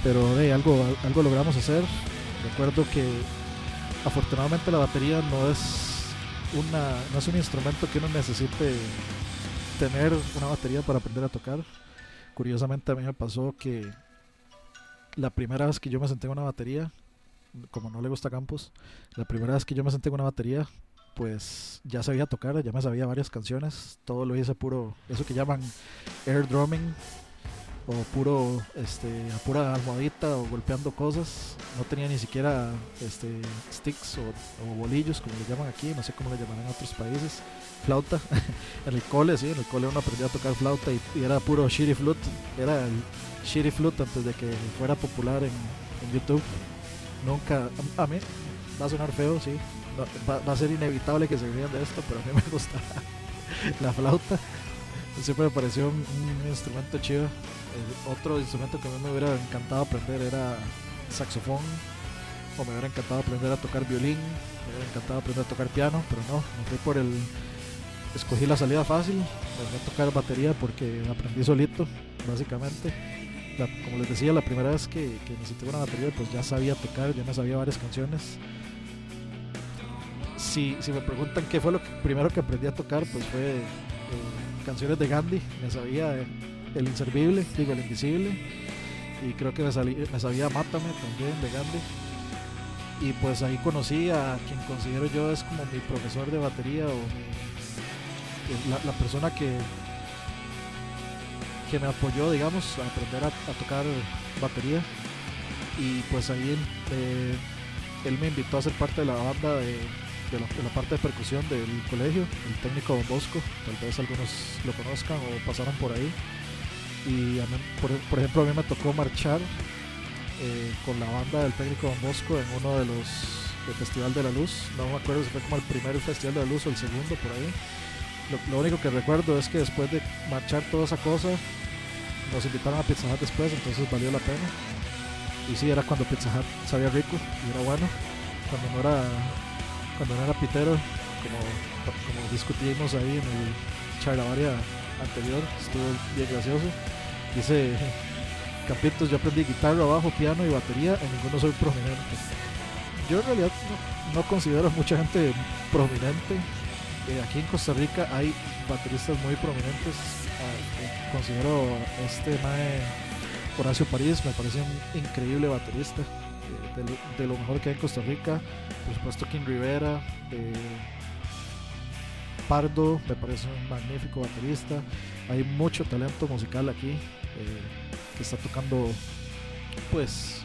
Pero de algo, algo logramos hacer. Recuerdo que afortunadamente la batería no es una no es un instrumento que uno necesite tener una batería para aprender a tocar. Curiosamente a mí me pasó que la primera vez que yo me senté en una batería, como no le gusta Campos, la primera vez que yo me senté en una batería, pues ya sabía tocar, ya me sabía varias canciones, todo lo hice puro, eso que llaman air drumming o puro este a pura almohadita o golpeando cosas, no tenía ni siquiera este sticks o, bolillos como le llaman aquí, no sé cómo le llamarán en otros países, flauta, [laughs] en el cole sí, en el cole uno aprendía a tocar flauta y, era puro shitty flute, era el shitty flute antes de que fuera popular en, en YouTube, nunca, a, mí va a sonar feo, sí, va, va a ser inevitable que se rían de esto, pero a mí me gusta [laughs] la flauta. Siempre me pareció un, instrumento chido. Otro instrumento que a mí me hubiera encantado aprender era saxofón. O me hubiera encantado aprender a tocar violín. Me hubiera encantado aprender a tocar piano, pero no. Me fui por el. Escogí la salida fácil. Me tocar batería porque aprendí solito, básicamente. Como les decía, la primera vez que, que necesité una batería, pues ya sabía tocar, ya me sabía varias canciones si, si me preguntan qué fue lo que, primero que aprendí a tocar, pues fue eh, canciones de Gandhi. Me sabía El Inservible, digo El Invisible. Y creo que me, salí- me sabía Mátame también de Gandhi. Y pues ahí conocí a quien considero yo es como mi profesor de batería o eh, la, persona que, que me apoyó, digamos, a aprender a, a tocar batería. Y pues ahí eh, él me invitó a ser parte de la banda de, de la, parte de percusión del colegio, el técnico Don Bosco, tal vez algunos lo conozcan o pasaron por ahí. Y por, ejemplo, a mí me tocó marchar eh, con la banda del técnico Don Bosco en uno de los del Festival de la Luz. No me acuerdo si fue como el primer Festival de la Luz o el segundo por ahí. Lo, lo único que recuerdo es que después de marchar toda esa cosa, nos invitaron a Pizza Hut después, entonces valió la pena. Y sí, era cuando Pizza Hut sabía rico y era bueno. Cuando no era, cuando era pitero, como, discutimos ahí en el charlavaria anterior, estuvo bien gracioso. Dice [laughs] Capitos, yo aprendí guitarra, bajo, piano y batería, en ninguno soy prominente. Yo en realidad no, considero mucha gente prominente. Eh, aquí en Costa Rica hay bateristas muy prominentes. Ah, eh, considero este Mae Horacio París, me parece un increíble baterista. De, lo, mejor que hay en Costa Rica. Por supuesto, King Rivera. eh, Pardo me parece un magnífico baterista. Hay mucho talento musical aquí eh, que está tocando pues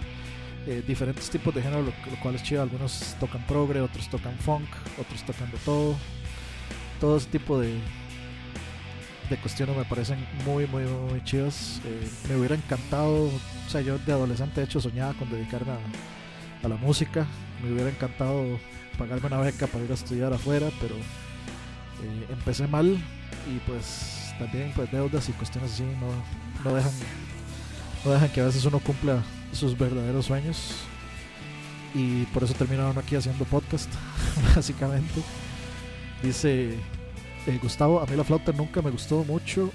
eh, diferentes tipos de género, lo, lo cual es chido. Algunos tocan progre, otros tocan funk, otros tocan de todo. Todo ese tipo de, de cuestiones me parecen muy, muy, muy chidas. Me hubiera encantado, o sea, yo de adolescente de hecho soñaba con dedicarme a, a la música. Me hubiera encantado pagarme una beca para ir a estudiar afuera, pero eh, empecé mal y pues también pues deudas y cuestiones así no, no dejan no dejan que a veces uno cumpla sus verdaderos sueños. Y por eso terminaron aquí haciendo podcast [laughs] básicamente. Dice eh, Gustavo a mí la flauta nunca me gustó mucho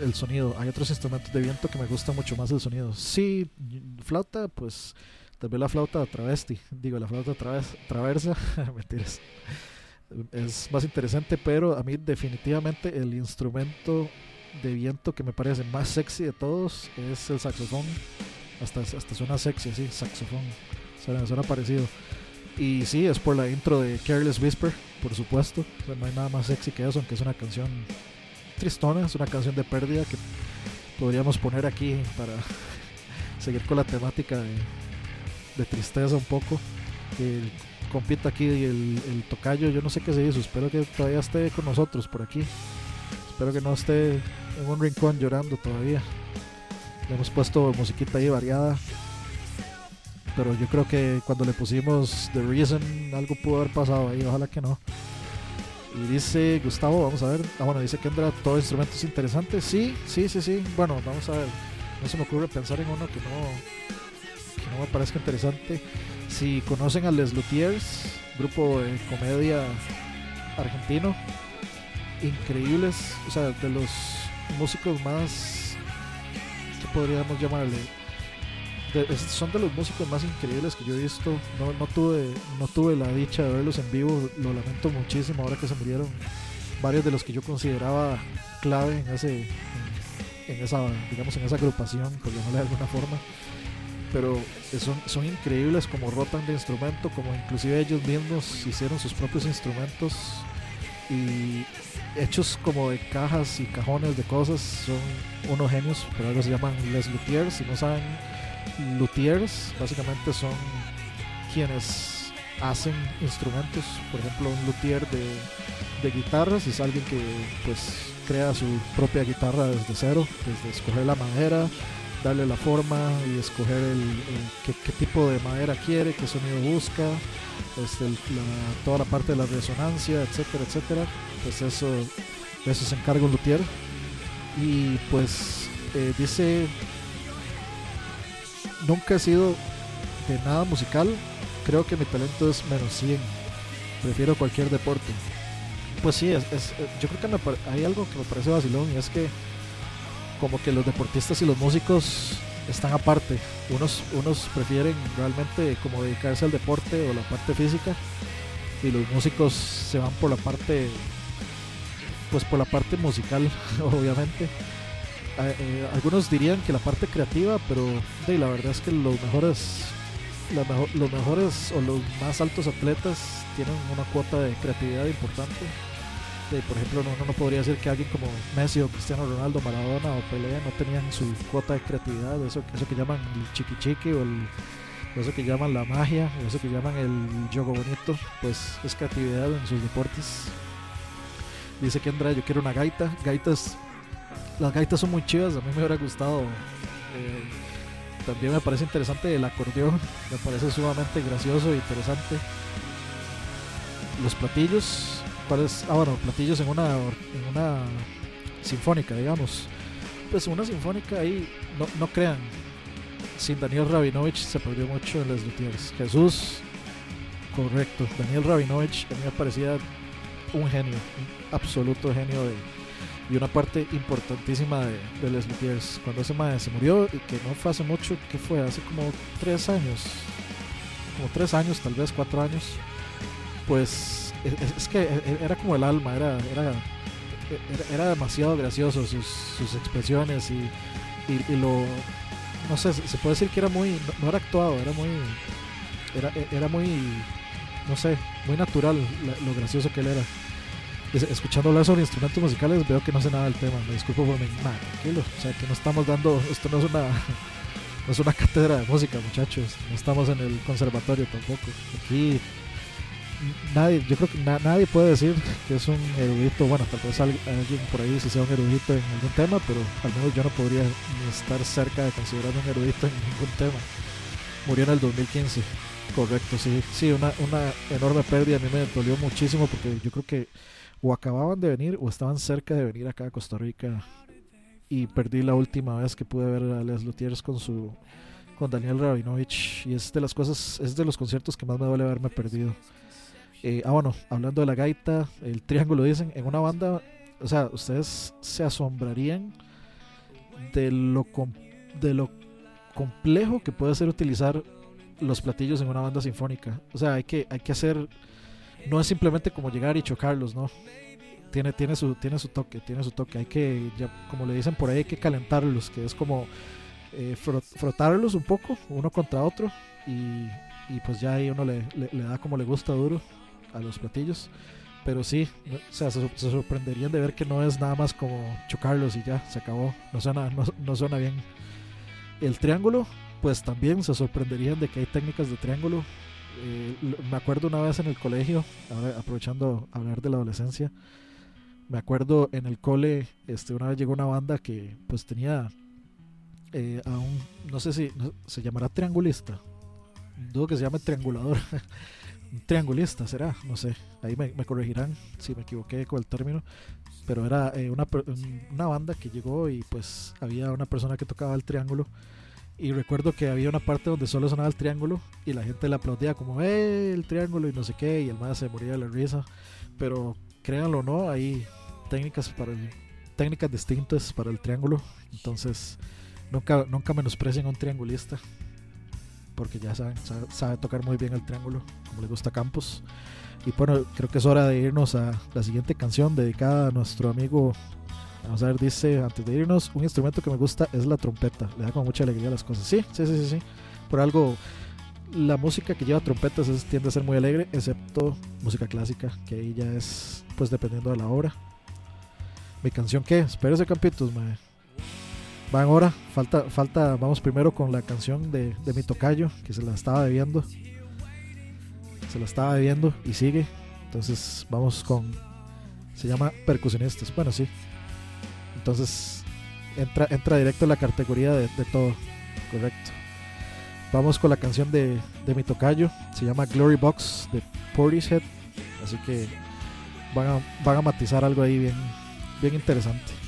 el sonido. Hay otros instrumentos de viento que me gusta mucho más el sonido. Sí flauta pues tal vez la flauta travesti digo la flauta traves, traversa [laughs] mentiras es más interesante, pero a mí definitivamente el instrumento de viento que me parece más sexy de todos es el saxofón. Hasta, hasta suena sexy, así, saxofón. Suena, suena parecido. Y sí, es por la intro de Careless Whisper, por supuesto. No hay nada más sexy que eso, aunque es una canción tristona, es una canción de pérdida que podríamos poner aquí para [laughs] seguir con la temática de, de tristeza un poco. El compita aquí el, tocayo, yo no sé qué se hizo, espero que todavía esté con nosotros por aquí. Espero que no esté en un rincón llorando todavía. Le hemos puesto musiquita ahí variada. Pero yo creo que cuando le pusimos The Reason algo pudo haber pasado ahí, ojalá que no. Y dice Gustavo, vamos a ver. Ah, bueno, dice que entra todo instrumento es interesante. Sí, sí, sí, sí. Bueno, vamos a ver. No se me ocurre pensar en uno que no, no me parezca interesante. Si conocen a Les Luthiers, grupo de comedia argentino, increíbles, o sea, de los músicos más, ¿qué podríamos llamarle? Son de los músicos más increíbles que yo he visto. No, no, tuve, no tuve la dicha de verlos en vivo, lo lamento muchísimo ahora que se murieron varios de los que yo consideraba clave en ese, en esa, digamos, en esa agrupación, por llamarle de alguna forma pero son, son increíbles como rotan de instrumento, como inclusive ellos mismos hicieron sus propios instrumentos y hechos como de cajas y cajones de cosas, son unos genios, pero ellos se llaman les luthiers, si no saben, luthiers básicamente son quienes hacen instrumentos, por ejemplo un luthier de, de guitarras es alguien que pues crea su propia guitarra desde cero, desde escoger la madera, darle la forma y escoger el, el qué, tipo de madera quiere, qué sonido busca, este, toda la parte de la resonancia, etcétera, etcétera. Pues eso, eso se encarga un luthier. Y pues eh, dice, nunca he sido de nada musical, creo que mi talento es menos 100, prefiero cualquier deporte. Pues sí, es, yo creo que me, hay algo que me parece vacilón y es que como que los deportistas y los músicos están aparte. Unos, unos prefieren realmente como dedicarse al deporte o la parte física y los músicos se van por la parte pues por la parte musical [laughs] obviamente eh, eh, algunos dirían que la parte creativa pero la verdad es que los mejores los mejores o los más altos atletas tienen una cuota de creatividad importante por ejemplo, uno no podría decir que alguien como Messi o Cristiano Ronaldo, Maradona o Pelé no tenían su cuota de creatividad, eso, eso que llaman el chiqui chiqui o el, eso que llaman la magia, eso que llaman el yogo bonito, pues es creatividad en sus deportes. Dice que Andrea, yo quiero una gaita. Gaitas, las gaitas son muy chidas, a mí me hubiera gustado. Eh, también me parece interesante el acordeón, me parece sumamente gracioso e interesante. Los platillos, Ah, bueno, platillos en una, en una sinfónica, digamos. Pues una sinfónica ahí, no, no crean. Sin Daniel Rabinovich se perdió mucho en las Luthiers. Jesús, correcto. Daniel Rabinovich a mí me parecía un genio, un absoluto genio de, y una parte importantísima de, de Les Luthiers. Cuando ese madre se murió, y que no fue hace mucho, que fue hace como tres años, como tres años, tal vez cuatro años, pues es, es, que era como el alma, era, era, era demasiado gracioso sus, sus expresiones y, y, lo, no sé, se puede decir que era muy, no, era actuado, era muy, era, era muy, no sé, muy natural lo gracioso que él era. es- escuchando hablar sobre instrumentos musicales veo que no sé nada del tema. Me disculpo por mi tranquilo. O sea, que no estamos dando, esto no es una [laughs] no es una cátedra de música, muchachos. No estamos en el conservatorio tampoco. Aquí nadie, yo creo que na- nadie puede decir que es un erudito. Bueno, tal vez al- alguien por ahí si sea un erudito en algún tema, pero al menos yo no podría ni estar cerca de considerarme un erudito en ningún tema. Murió en el 2015. Correcto, sí. Sí, una, una enorme pérdida. A mí me dolió muchísimo porque yo creo que o acababan de venir o estaban cerca de venir acá a Costa Rica. Y perdí la última vez que pude ver a Les Luthiers con su con Daniel Rabinovich. Y es de las cosas, es de los conciertos que más me duele haberme perdido. Eh, ah, bueno, hablando de la gaita, el triángulo dicen, en una banda, o sea, ustedes se asombrarían de lo, de lo complejo que puede ser utilizar los platillos en una banda sinfónica. O sea, hay que, hay que hacer, no es simplemente como llegar y chocarlos, ¿no? Tiene, tiene, su, tiene su toque, tiene su toque. Hay que, como le dicen por ahí, hay que calentarlos, que es como eh, fro- frotarlos un poco, uno contra otro, y, pues ya ahí uno le- le da como le gusta duro a los platillos. Pero sí, o sea, se, se sorprenderían de ver que no es nada más como chocarlos y ya, se acabó. No suena, no, no suena bien. El triángulo, pues también se sorprenderían de que hay técnicas de triángulo. Eh, me acuerdo una vez en el colegio, aprovechando hablar de la adolescencia, me acuerdo en el cole, este, una vez llegó una banda que pues tenía eh, a un, no sé si no- se llamará triangulista, dudo que se llame triangulador, [laughs] triangulista será, no sé, ahí me, corregirán si me equivoqué con el término, pero era eh, una, una banda que llegó y pues había una persona que tocaba el triángulo y recuerdo que había una parte donde solo sonaba el triángulo y la gente le aplaudía como, ¡eh, el triángulo! y no sé qué, y el más se moría de la risa. Pero créanlo o no, hay técnicas para el, técnicas distintas para el triángulo. Entonces, nunca, nunca menosprecien a un triangulista. Porque ya saben, sabe, tocar muy bien el triángulo, como le gusta a Campos. Y bueno, creo que es hora de irnos a la siguiente canción dedicada a nuestro amigo Vamos a ver, dice, antes de irnos, un instrumento que me gusta es la trompeta. Le da como mucha alegría las cosas. Sí, sí, sí, sí, sí. Por algo, la música que lleva trompetas es- tiende a ser muy alegre, excepto música clásica, que ahí ya es, pues, dependiendo de la obra. ¿Mi canción qué? Espérese, campitos, mae. Van ahora, falta, falta, vamos primero con la canción de, de mi tocayo, que se la estaba bebiendo. Se la estaba bebiendo y sigue. Entonces, vamos con... Se llama Percusionistas. Bueno, sí, entonces entra, entra directo en la categoría de, de todo. Correcto. Vamos con la canción de, de mi tocayo. Se llama Glory Box de Portishead. Así que van a, van a matizar algo ahí bien, bien interesante.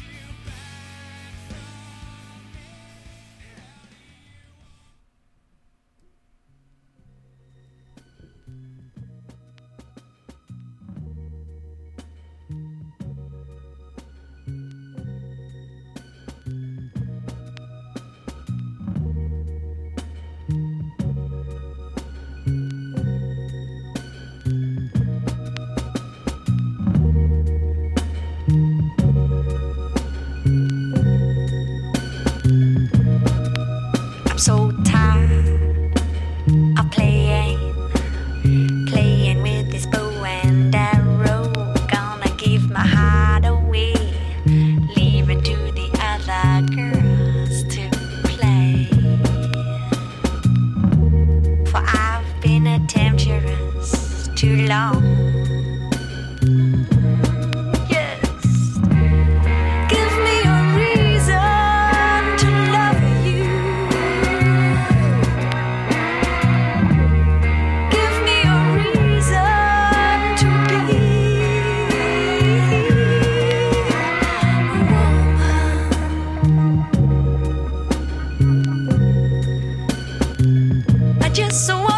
just so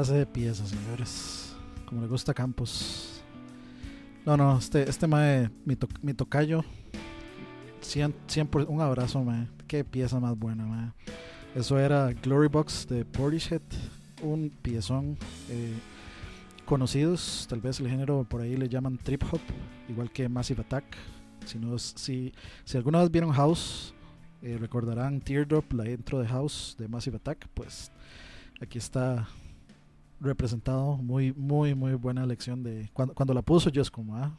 clase de pieza, señores? Como le gusta Campos. No, no, este, este mae, mi, to- mi tocayo. 100, 100%, un abrazo, mae. Qué pieza más buena, mae. Eso era Glory Box de Portishead. Un piezón. eh, conocidos, tal vez el género por ahí le llaman trip hop, igual que Massive Attack. Si, no, si, si alguna vez vieron House, eh, recordarán Teardrop, la intro de House de Massive Attack, pues aquí está representado muy muy muy buena lección de cuando, cuando la puso yo es como ah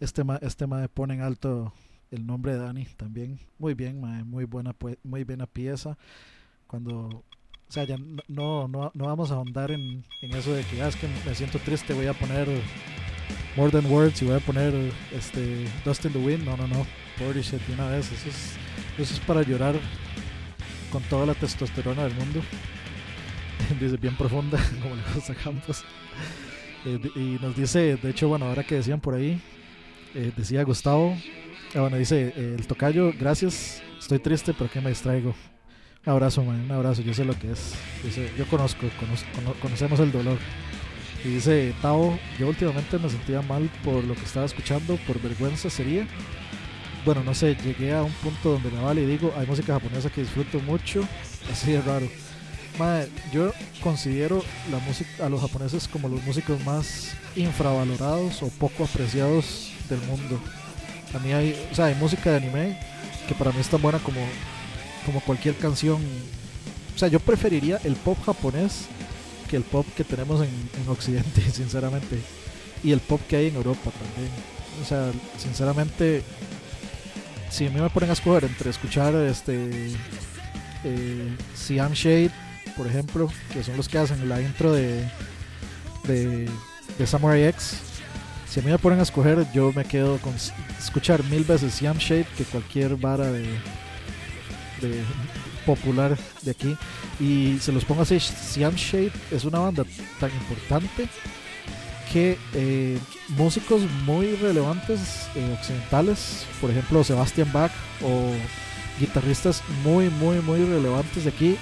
este ma, este mae pone en alto el nombre de Dani también. Muy bien muy buena muy buena pieza cuando o sea ya no no, no, vamos a ahondar en, en eso de que ah, es que me siento triste voy a poner More Than Words y voy a poner este Dust in the Wind no no no Portishead de una vez. Eso es, eso es para llorar con toda la testosterona del mundo [laughs] dice bien profunda, [laughs] como le gusta Campos. Eh, y nos dice, de hecho, bueno, ahora que decían por ahí, eh, decía Gustavo, ah, bueno, dice, eh, el tocayo, gracias, estoy triste, pero que me distraigo. Un abrazo, man, un abrazo, yo sé lo que es. Dice, yo conozco, conoz- cono- conocemos el dolor. Y dice, Tao, yo últimamente me sentía mal por lo que estaba escuchando, por vergüenza sería. Bueno, no sé, llegué a un punto donde me vale y digo, hay música japonesa que disfruto mucho, así de raro. Mae, yo considero la música a los japoneses como los músicos más infravalorados o poco apreciados del mundo. A mí hay, o sea, hay música de anime que para mí es tan buena como, como cualquier canción. O sea, yo preferiría el pop japonés que el pop que tenemos en, en Occidente, [laughs] sinceramente. Y el pop que hay en Europa también. O sea, sinceramente, si a mí me ponen a escoger entre escuchar este eh, Siam Shade, por ejemplo, que son los que hacen la intro de, de, Samurai X, Si a mí me ponen a escoger, yo me quedo con escuchar mil veces Siam Shade que cualquier vara de, de popular de aquí. Y se los pongo así, Siam Shade es una banda tan importante que eh, músicos muy relevantes eh, occidentales, por ejemplo Sebastian Bach o guitarristas muy, muy, muy relevantes de aquí,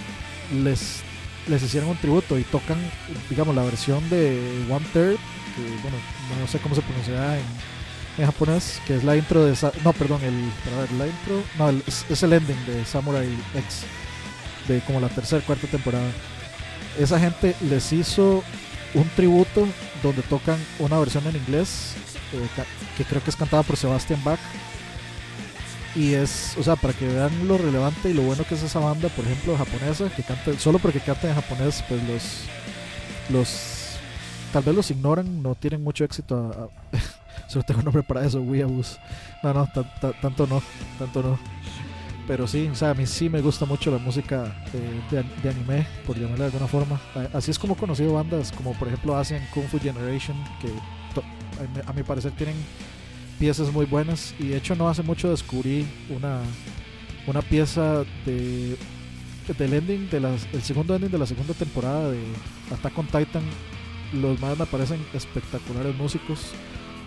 les, les hicieron un tributo y tocan, digamos, la versión de One Third, que bueno, no sé cómo se pronunciará en, japonés, que es la intro de... Sa- No, perdón, el, ver, la intro... No, es, el ending de Samurai X, de como la tercera, cuarta temporada. Esa gente les hizo un tributo donde tocan una versión en inglés eh, que creo que es cantada por Sebastian Bach y es, o sea, para que vean lo relevante y lo bueno que es esa banda, por ejemplo, japonesa, que canta, solo porque canta en japonés, pues los, los, tal vez los ignoran, no tienen mucho éxito. a- [laughs] solo tengo un nombre para eso, Weeaboo. No, no, ta- ta- tanto no, tanto no. Pero sí, o sea, a mí sí me gusta mucho la música de, an- de anime, por llamarla de alguna forma. Así es como he conocido bandas como, por ejemplo, Asian Kung Fu Generation, que a mi parecer tienen piezas muy buenas. Y de hecho, no hace mucho descubrí una, una pieza de del ending, de las, el segundo ending de la segunda temporada de Attack on Titan. Los más me parecen espectaculares músicos.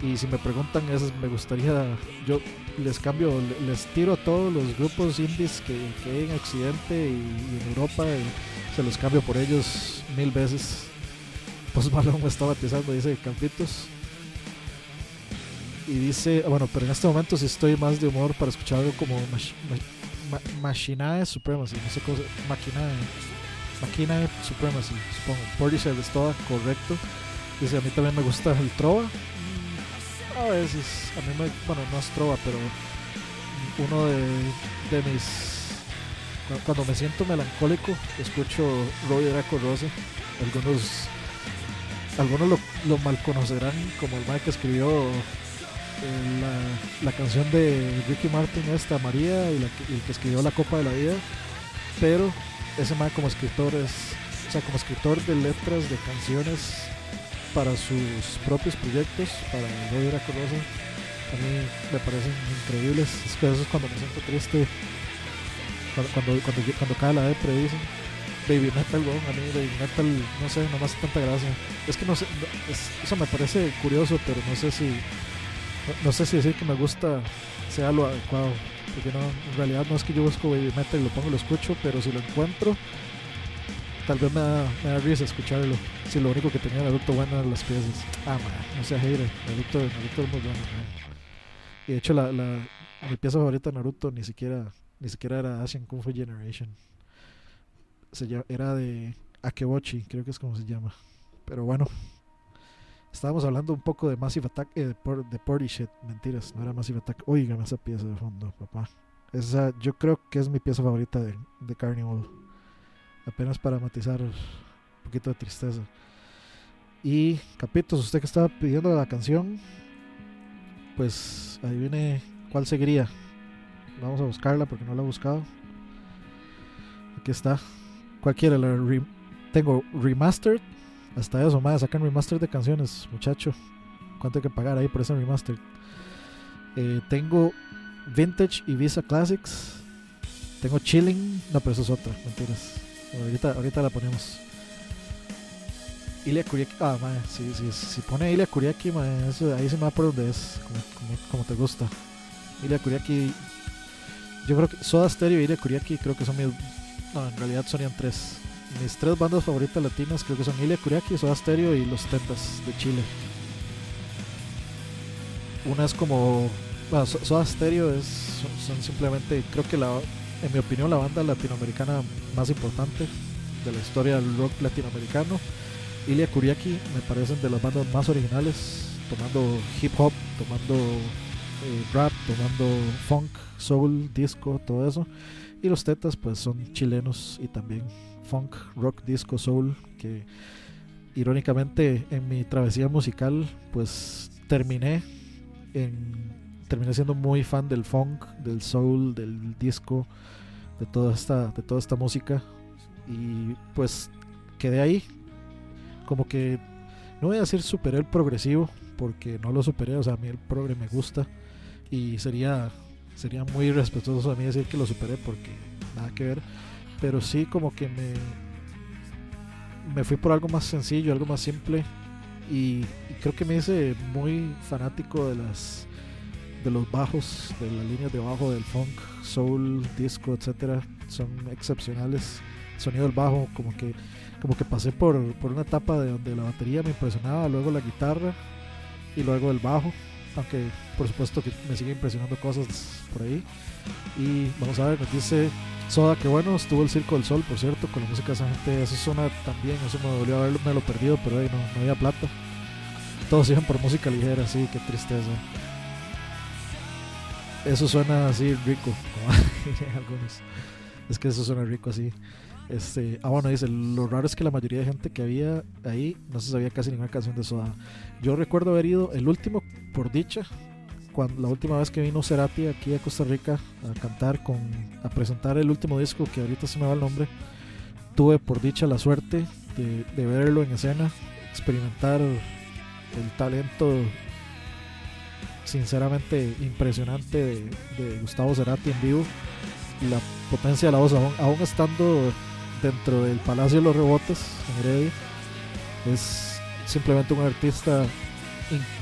Y si me preguntan, es, me gustaría, yo les cambio, le- les tiro a todos los grupos indies que, hay en Occidente y, en Europa, y se los cambio por ellos mil veces. [laughs] Post Malone me está batizando, dice Campitos. Y dice, bueno, pero en este momento sí estoy más de humor para escuchar algo como Mach- Ma- Ma- Machinae Supremacy, no sé cómo se Machinae, Machinae Supremacy, supongo. Portishead estaba correcto. Dice, a mí también me gusta el trova. A veces, a mí me, bueno, no es trova, pero uno de, de mis... cu- Cuando me siento melancólico, escucho Roy Draco Rose. Algunos, algunos lo, lo mal conocerán como el Mike que escribió la, canción de Ricky Martin, esta María, y, y el que escribió La Copa de la Vida. Pero ese man como escritor es, o sea, como escritor de letras de canciones para sus propios proyectos, para Roy Draco Rosa, a mí me parecen increíbles. Es que eso es cuando me siento triste, cuando, cuando, cuando, cuando cae la depre, dicen. Baby Metal, weón, a mí Baby Metal, no sé, no me tanta gracia. Es que no sé, eso me parece curioso, pero no sé si, no, sé si decir que me gusta sea lo adecuado. Porque no, en realidad no es que yo busco Baby Metal y lo pongo y lo escucho, pero si lo encuentro, tal vez me da, me da risa escucharlo. Si lo único que tenía Naruto bueno eran las piezas. Ah, man, no sea hater. Naruto, Naruto es muy bueno, man. Y de hecho, la, la, mi pieza favorita de Naruto ni siquiera, ni siquiera era Asian Kung Fu Generation. Se llama- era de Akebochi, creo que es como se llama. Pero bueno, estábamos hablando un poco de Massive Attack, eh, de, por, de Portishead. Mentiras, no era Massive Attack. Oigan esa pieza de fondo, papá. Esa, yo creo que es mi pieza favorita de, de Carnival. Apenas para matizar un poquito de tristeza. Y Capitos, usted que estaba pidiendo la canción, pues ahí viene cuál seguiría. Vamos a buscarla porque no la he buscado. Aquí está. Cualquiera, la re- tengo remastered. Hasta eso, más sacan remastered de canciones, muchacho. ¿Cuánto hay que pagar ahí por ese remastered? Eh, tengo Vintage y Visa Classics. Tengo Chilling. No, pero eso es otra, mentiras. Ahorita, ahorita la ponemos. Ilia Kuriaki. Ah, mae, si, si, si pone Ilia Kuriaki, eso, ahí se me va por donde es, como, como, te gusta. Ilia Kuriaki. Yo creo que Soda Stereo y Ilia Kuriaki creo que son mis. No, en realidad sonían tres. Mis tres bandas favoritas latinas creo que son Ilia Kuriaki, Soda Stereo y Los Tentas de Chile. Una es como. Bueno, So- Soda Stereo es, son, simplemente, creo que la, en mi opinión, la banda latinoamericana más importante de la historia del rock latinoamericano. Ilia Kuriaki me parecen de las bandas más originales, tomando hip hop, tomando eh, rap, tomando funk, soul, disco, todo eso. Y los Tetas pues son chilenos y también funk, rock, disco, soul, que irónicamente en mi travesía musical pues terminé en terminé siendo muy fan del funk, del soul, del disco, de toda esta de toda esta música y pues quedé ahí como que no voy a decir superé el progresivo porque no lo superé. O sea, a mí el progre me gusta y sería, sería muy respetuoso a mí decir que lo superé porque nada que ver. Pero sí, como que me, me fui por algo más sencillo, algo más simple. Y, y creo que me hice muy fanático de las de los bajos, de las líneas de bajo del funk, soul, disco, etcétera, son excepcionales. El sonido del bajo, como que, como que pasé por, por una etapa de donde la batería me impresionaba, luego la guitarra y luego el bajo, aunque por supuesto que me sigue impresionando cosas por ahí. Y vamos a ver, nos dice Soda que bueno, estuvo el Circo del Sol, por cierto, con la música de esa gente, eso suena también, eso me dolió haberme lo perdido, pero ahí no, había plata. Todos iban por música ligera, sí, qué tristeza. Eso suena así rico, como [laughs] algunos. Es que eso suena rico así. Este, ah, bueno, dice, lo raro es que la mayoría de gente que había ahí no se sabía casi ninguna canción de Soda. Yo recuerdo haber ido, el último, por dicha, cuando la última vez que vino Cerati aquí a Costa Rica a cantar, con, a presentar el último disco, que ahorita se me va el nombre, tuve por dicha la suerte de, verlo en escena, experimentar el talento sinceramente impresionante de, Gustavo Cerati en vivo y la potencia de la voz, aún, estando dentro del Palacio de los Rebotes en Heredia, es simplemente un artista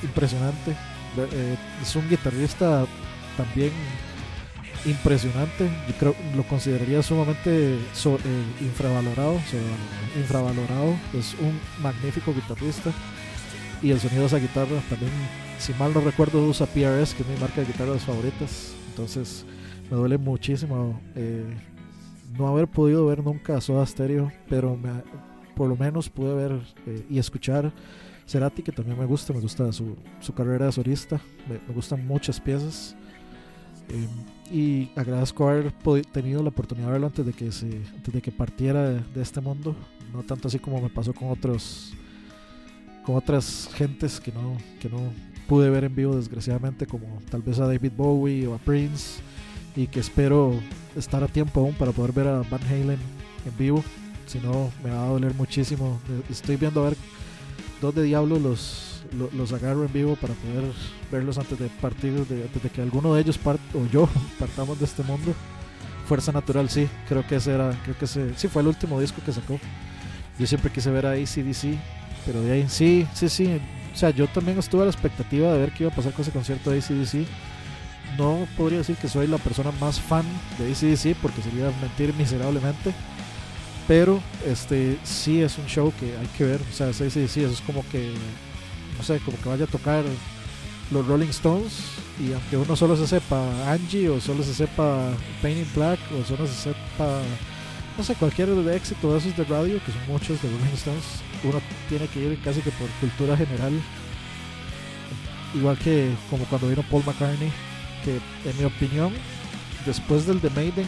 impresionante. Eh, es un guitarrista también impresionante. Yo creo lo consideraría sumamente eh, infravalorado, infravalorado. Es un magnífico guitarrista y el sonido de esa guitarra también, si mal no recuerdo, usa PRS, que es mi marca de guitarras favoritas. Entonces me duele muchísimo eh, no haber podido ver nunca Soda Stereo, pero me- por lo menos pude ver eh, y escuchar Cerati, que también me gusta, me gusta su, su carrera de solista, me, gustan muchas piezas. Eh, y agradezco haber tenido la oportunidad de verlo antes de que, se, antes de que partiera de, de este mundo, no tanto así como me pasó con otros con otras gentes que no, que no pude ver en vivo desgraciadamente, como tal vez a David Bowie o a Prince, y que espero estar a tiempo aún para poder ver a Van Halen en vivo, si no me va a doler muchísimo. Estoy viendo a ver dónde diablos los, lo- los, agarro en vivo para poder verlos antes de partir, antes de que alguno de ellos part, o yo [laughs] partamos de este mundo. Fuerza Natural, sí, creo que ese era, creo que sí fue el último disco que sacó. Yo siempre quise ver a ACDC, pero de ahí sí, sí, sí. O sea, yo también estuve a la expectativa de ver qué iba a pasar con ese concierto de ACDC. No podría decir que soy la persona más fan de ACDC porque sería mentir miserablemente. Pero este sí es un show que hay que ver. O sea, es ACDC, eso es como que, no sé, como que vaya a tocar los Rolling Stones y aunque uno solo se sepa Angie o solo se sepa Pain in Black o solo se sepa no sé, cualquier de éxito de esos de radio, que son muchos de Rolling Stones, uno tiene que ir casi que por cultura general. Igual que como cuando vino Paul McCartney, que en mi opinión, después del de Maiden,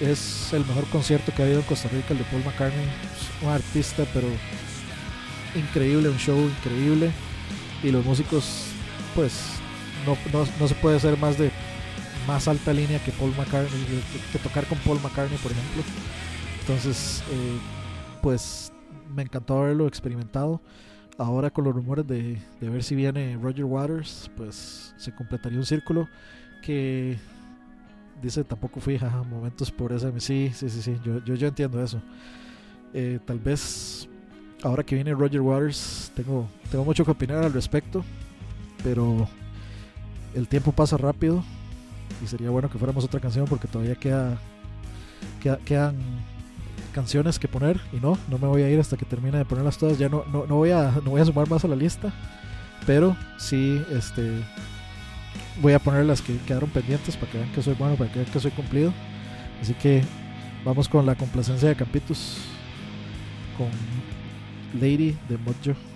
es el mejor concierto que ha habido en Costa Rica, el de Paul McCartney. Es un artista, pero increíble, un show increíble. Y los músicos, pues, no, no, no se puede hacer más de más alta línea que Paul McCartney, que, tocar con Paul McCartney, por ejemplo. Entonces, eh, pues me encantó haberlo experimentado. Ahora con los rumores de, de ver si viene Roger Waters, pues se completaría un círculo que dice tampoco fui, jaja, momentos por esa. Sí, sí, sí, sí, yo, yo, yo entiendo eso. Eh, tal vez ahora que viene Roger Waters, tengo, tengo mucho que opinar al respecto, pero el tiempo pasa rápido y sería bueno que fuéramos otra canción porque todavía queda, queda- quedan canciones que poner y no, no me voy a ir hasta que termine de ponerlas todas, ya no, no, no voy a no voy a sumar más a la lista, pero sí este voy a poner las que quedaron pendientes para que vean que soy bueno, para que vean que soy cumplido. Así que vamos con la complacencia de Campitos con Lady de Mojo.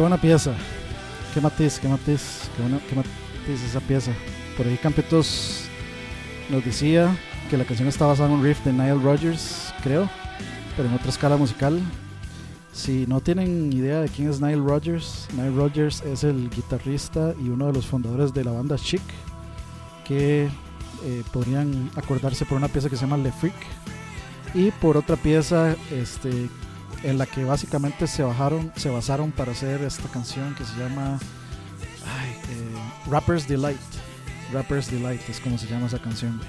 Qué buena pieza. Qué matiz, qué matiz, qué, buena, qué matiz esa pieza. Por ahí Campetos nos decía que la canción está basada en un riff de Nile Rodgers, creo, pero en otra escala musical. Si no tienen idea de quién es Nile Rodgers, Nile Rodgers es el guitarrista y uno de los fundadores de la banda Chic, que eh, podrían acordarse por una pieza que se llama Le Freak y por otra pieza este, en la que básicamente se bajaron, se basaron para hacer esta canción que se llama eh, Rapper's Delight. Rapper's Delight es como se llama esa canción.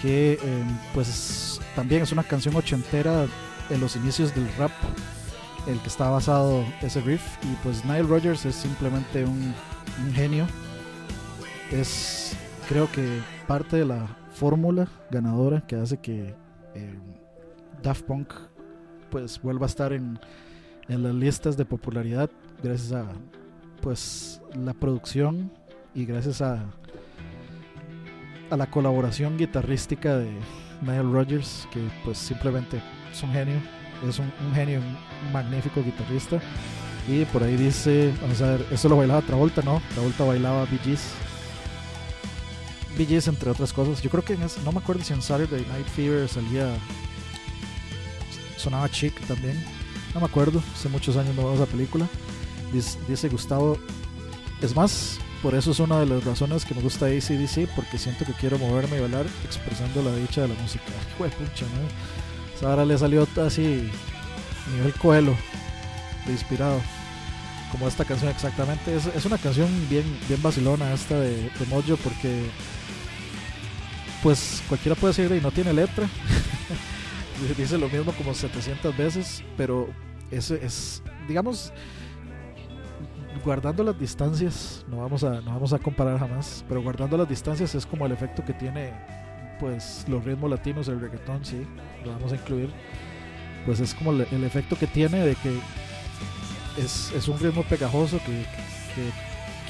Que eh, pues también es una canción ochentera en los inicios del rap, el que está basado ese riff. Y pues Nile Rodgers es simplemente un, genio. Es creo que parte de la fórmula ganadora que hace que eh, Daft Punk pues vuelva a estar en, en las listas de popularidad gracias a pues la producción y gracias a a la colaboración guitarrística de Nile Rodgers que pues simplemente es un genio es un, genio un magnífico guitarrista. Y por ahí dice vamos a ver eso lo bailaba Travolta no Travolta bailaba Bee Gees entre otras cosas. Yo creo que en ese- no me acuerdo si en Saturday Night Fever salía sonaba Chic también. No me acuerdo, hace muchos años no veo esa película. Dice, Gustavo, es más, por eso es una de las razones que me gusta ACDC, porque siento que quiero moverme y bailar expresando la dicha de la música. [laughs] Pucha, ¿no? O sea, ahora le salió así, nivel coelo, de inspirado. Como esta canción exactamente. Es, es una canción bien, bien vacilona esta de, de Mojo, porque pues cualquiera puede decir y no tiene letra. [laughs] dice lo mismo como 700 veces, pero es, es digamos, guardando las distancias, no vamos, a, no vamos a comparar jamás, pero guardando las distancias es como el efecto que tiene pues los ritmos latinos, el reggaetón, sí, lo vamos a incluir, pues es como el, el efecto que tiene de que es, es un ritmo pegajoso que, que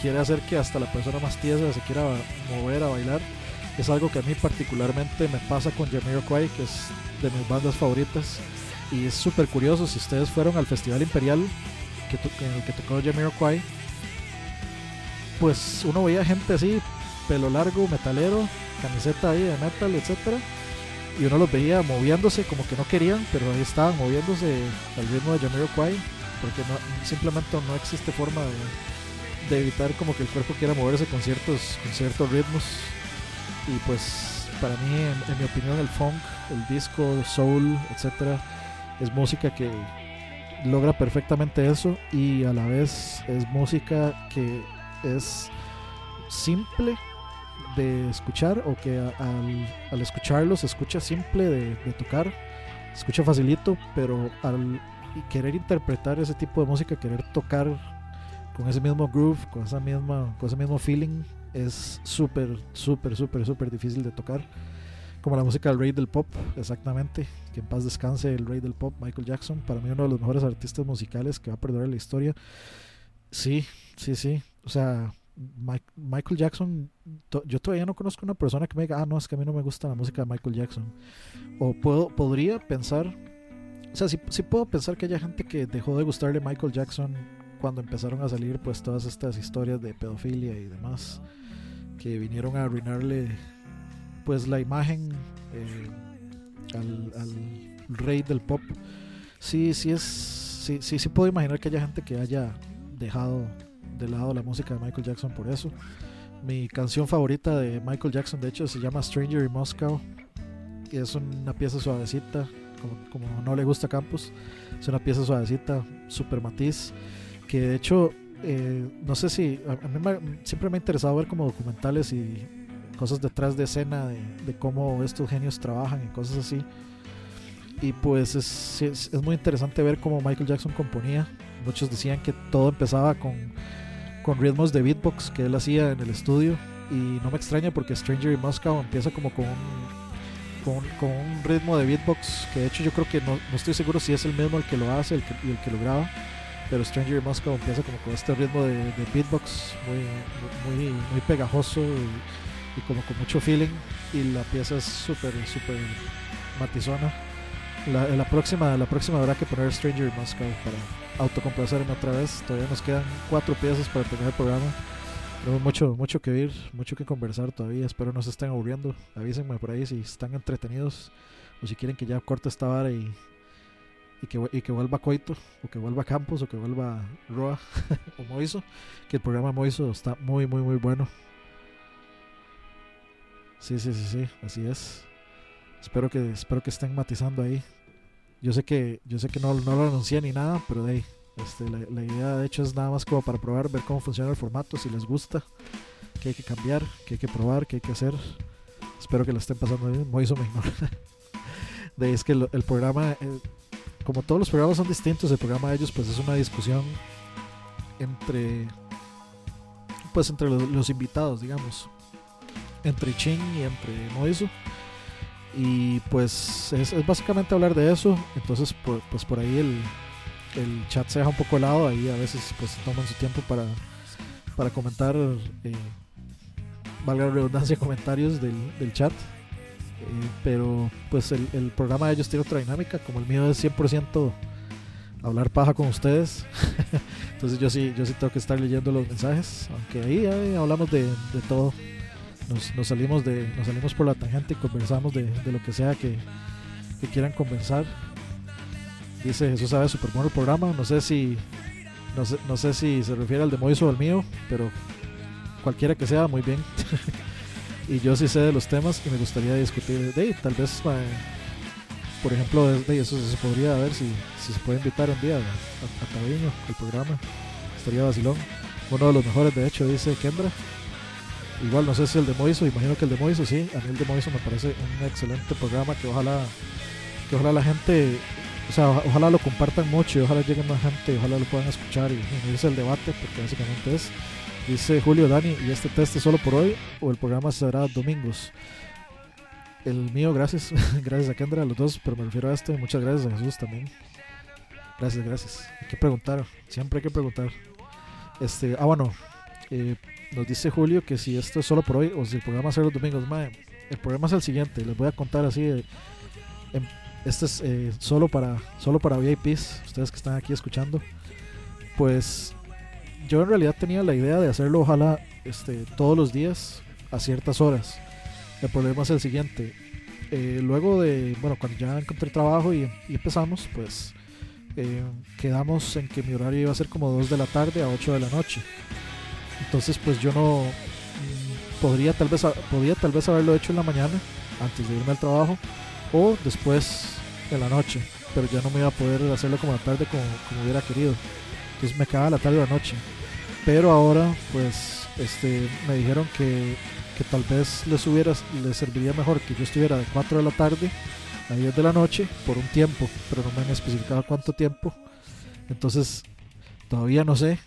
quiere hacer que hasta la persona más tiesa se quiera mover a bailar. Es algo que a mí particularmente me pasa con Jamiroquai, que es de mis bandas favoritas. Y es súper curioso, si ustedes fueron al Festival Imperial que en el que tocó Jamiroquai, pues uno veía gente así, pelo largo, metalero, camiseta ahí de metal, etcétera Y uno los veía moviéndose como que no querían, pero ahí estaban moviéndose al ritmo de Jamiroquai, porque no, simplemente no existe forma de, evitar como que el cuerpo quiera moverse con ciertos, con ciertos ritmos. Y pues para mí, en mi opinión, el funk, el disco, soul, etcétera, es música que logra perfectamente eso y a la vez es música que es simple de escuchar o que al, al escucharlo se escucha simple de, tocar, se escucha facilito, pero al querer interpretar ese tipo de música, querer tocar con ese mismo groove, con esa misma, con ese mismo feeling, es súper, súper, súper, súper difícil de tocar. Como la música del rey del pop, exactamente. Que en paz descanse el rey del pop, Michael Jackson. Para mí uno de los mejores artistas musicales que va a perdurar en la historia. Sí, sí, sí. O sea, Mi- Michael Jackson, yo todavía no conozco una persona que me diga, ah, no, es que a mí no me gusta la música de Michael Jackson. O puedo, podría pensar, o sea, sí, sí puedo pensar que haya gente que dejó de gustarle Michael Jackson cuando empezaron a salir pues todas estas historias de pedofilia y demás que vinieron a arruinarle pues la imagen eh, al, al rey del pop. Sí, sí es, sí, sí, sí puedo imaginar que haya gente que haya dejado de lado la música de Michael Jackson por eso. Mi canción favorita de Michael Jackson, de hecho, se llama Stranger in Moscow. Y es una pieza suavecita, como, como no le gusta a Campos. Es una pieza suavecita, super matiz. Que de hecho, eh, no sé si. A, mí me- siempre me ha interesado ver como documentales y cosas detrás de escena de, de cómo estos genios trabajan y cosas así. Y pues es, es, es muy interesante ver cómo Michael Jackson componía. Muchos decían que todo empezaba con, con ritmos de beatbox que él hacía en el estudio. Y no me extraña porque Stranger in Moscow empieza como con un, con, con un ritmo de beatbox que de hecho yo creo que no, no estoy seguro si es el mismo el que lo hace el que, y el que lo graba. Pero Stranger Moscow empieza como con este ritmo de, de beatbox muy, muy, muy pegajoso y, y como con mucho feeling y la pieza es súper, súper matizona. La, la próxima, la próxima habrá que poner Stranger in Moscow para autocomplacerme otra vez. Todavía nos quedan cuatro piezas para terminar el programa. Tenemos mucho, mucho que oír, mucho que conversar todavía. Espero no se estén aburriendo. Avísenme por ahí si están entretenidos o si quieren que ya corte esta vara y, y, que, y que vuelva Coito, o que vuelva Campos, o que vuelva Roa [laughs] o Moiso. Que el programa Moiso está muy, muy, muy bueno. Sí, sí, sí, sí, así es. Espero que, espero que estén matizando ahí. Yo sé que, yo sé que no, no lo anuncié ni nada, pero de ahí, este, la, la idea de hecho es nada más como para probar, ver cómo funciona el formato, si les gusta, qué hay que cambiar, qué hay que probar, qué hay que hacer. Espero que lo estén pasando bien. Moiso me. [laughs] De ahí es que el programa, eh, como todos los programas son distintos, el programa de ellos pues es una discusión entre, pues entre los invitados, digamos, entre Chin y entre Moiso. Y pues es, es básicamente hablar de eso. Entonces, por- pues por ahí el, el chat se deja un poco de lado. Ahí a veces pues toman su tiempo para, para comentar, eh, valga la redundancia, [laughs] comentarios del, del chat. Eh, pero pues el, el programa de ellos tiene otra dinámica. Como el mío es 100% hablar paja con ustedes. [laughs] Entonces yo sí, yo sí tengo que estar leyendo los mensajes. Aunque ahí, ahí hablamos de, de todo nos, nos salimos de nos salimos por la tangente y conversamos de, de lo que sea que, que quieran conversar. Dice Jesús sabe super bueno el programa. No sé si no sé, no sé si se refiere al de Moiso o al mío pero cualquiera que sea muy bien. [laughs] Y yo sí sé de los temas y me gustaría discutir de tal vez eh, por ejemplo de, de eso se podría ver si, si se puede invitar un día a, a, a al programa. Estaría vacilón. Uno de los mejores de hecho dice Kendra Igual no sé si el de Moiso, imagino que el de Moiso sí. A mí el de Moiso me parece un excelente programa que ojalá que ojalá la gente, o sea, ojalá lo compartan mucho y ojalá llegue más gente, ojalá lo puedan escuchar y unirse al debate, porque básicamente es, dice Julio Dani, ¿y este test es solo por hoy o el programa será domingos? El mío, gracias, [laughs] gracias a Kendra, a los dos, pero me refiero a esto y muchas gracias a Jesús también. Gracias, gracias. Hay que preguntar, siempre hay que preguntar. Este, ah, bueno, eh, nos dice Julio que si esto es solo por hoy o si el programa ser los domingos. Mae, el programa es el siguiente, les voy a contar así. eh, em, este es eh, solo para solo para VIPs, ustedes que están aquí escuchando. Pues yo en realidad tenía la idea de hacerlo ojalá este, todos los días a ciertas horas. El problema es el siguiente. eh, luego de, bueno, cuando ya encontré trabajo y, empezamos, pues quedamos en que mi horario iba a ser como 2 de la tarde a 8 de la noche. Entonces, pues yo no mm, podría tal vez podría tal vez haberlo hecho en la mañana antes de irme al trabajo o después de la noche, pero ya no me iba a poder hacerlo como la tarde como, como hubiera querido. Entonces me quedaba la tarde o la noche. Pero ahora, pues, este, me dijeron que, que tal vez les hubiera, les serviría mejor que yo estuviera de 4 de la tarde a 10 de la noche por un tiempo, pero no me han especificado cuánto tiempo. Entonces, todavía no sé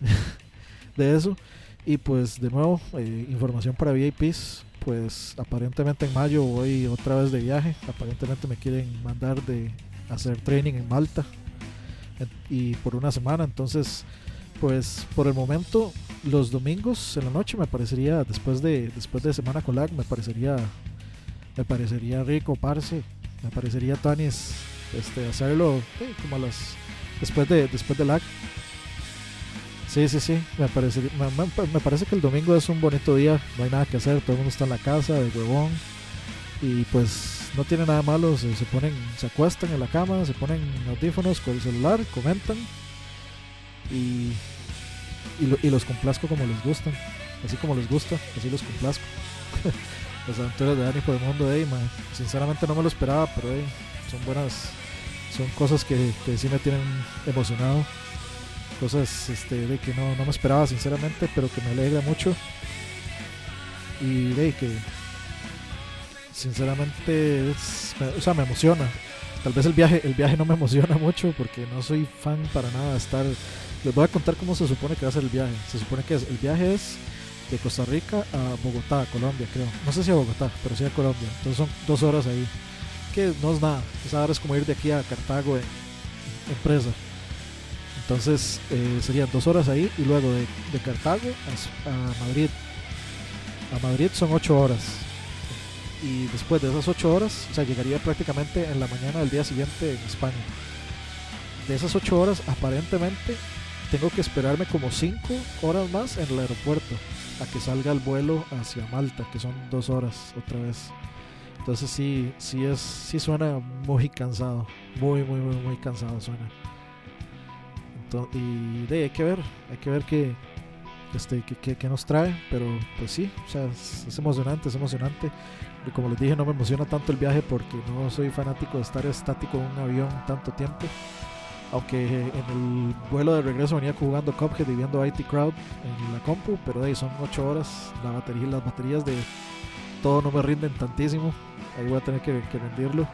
[laughs] de eso. Y pues de nuevo, eh, información para VIPs. Pues aparentemente en mayo voy otra vez de viaje. Aparentemente me quieren mandar de hacer training en Malta. Y por una semana. Entonces, pues por el momento, los domingos en la noche me parecería, después de, después de semana con lag, me parecería, me parecería rico, parce. Me parecería Tanis este, hacerlo como las, después de, después de lag. Sí, sí, sí, me parece, me, parece que el domingo es un bonito día, no hay nada que hacer, todo el mundo está en la casa, de huevón, y pues no tiene nada malo, se, ponen, se acuestan en la cama, se ponen audífonos con el celular, comentan, y, y, lo- y los complazco como les gustan, así como les gusta, así los complazco. [laughs] Las aventuras de Dani por el mundo de man. Sinceramente no me lo esperaba, pero son buenas, son cosas que, que sí me tienen emocionado cosas este, de que no, no me esperaba sinceramente, pero que me alegra mucho. Y de que sinceramente o sea, me emociona. Tal vez el viaje, el viaje no me emociona [laughs] mucho porque no soy fan para nada de estar. Les voy a contar cómo se supone que va a ser el viaje. Se supone que es- el viaje es de Costa Rica a Bogotá, Colombia, creo. No sé si a Bogotá, pero sí a Colombia. Entonces son dos horas ahí. Que no es nada. Esa hora es como ir de aquí a Cartago en, en presa. Entonces eh, serían dos horas ahí y luego de, Cartago a, a Madrid. a Madrid son 8 horas. Y después de esas 8 horas, o sea, llegaría prácticamente en la mañana del día siguiente en España. De esas 8 horas, aparentemente, tengo que esperarme como 5 horas más en el aeropuerto a que salga el vuelo hacia Malta, que son 2 horas otra vez. Entonces sí, sí es, sí suena muy cansado, muy, muy, muy, muy cansado suena. Y de, hay que ver, hay que ver qué, este, qué, qué- qué nos trae, pero pues sí, o sea, es, es emocionante, es emocionante. Y como les dije, no me emociona tanto el viaje porque no soy fanático de estar estático en un avión tanto tiempo. Aunque en el vuelo de regreso venía jugando Cuphead y viendo IT Crowd en la compu, pero de ahí son 8 horas. La batería, las baterías de todo no me rinden tantísimo. Ahí voy a tener que, que rendirlo.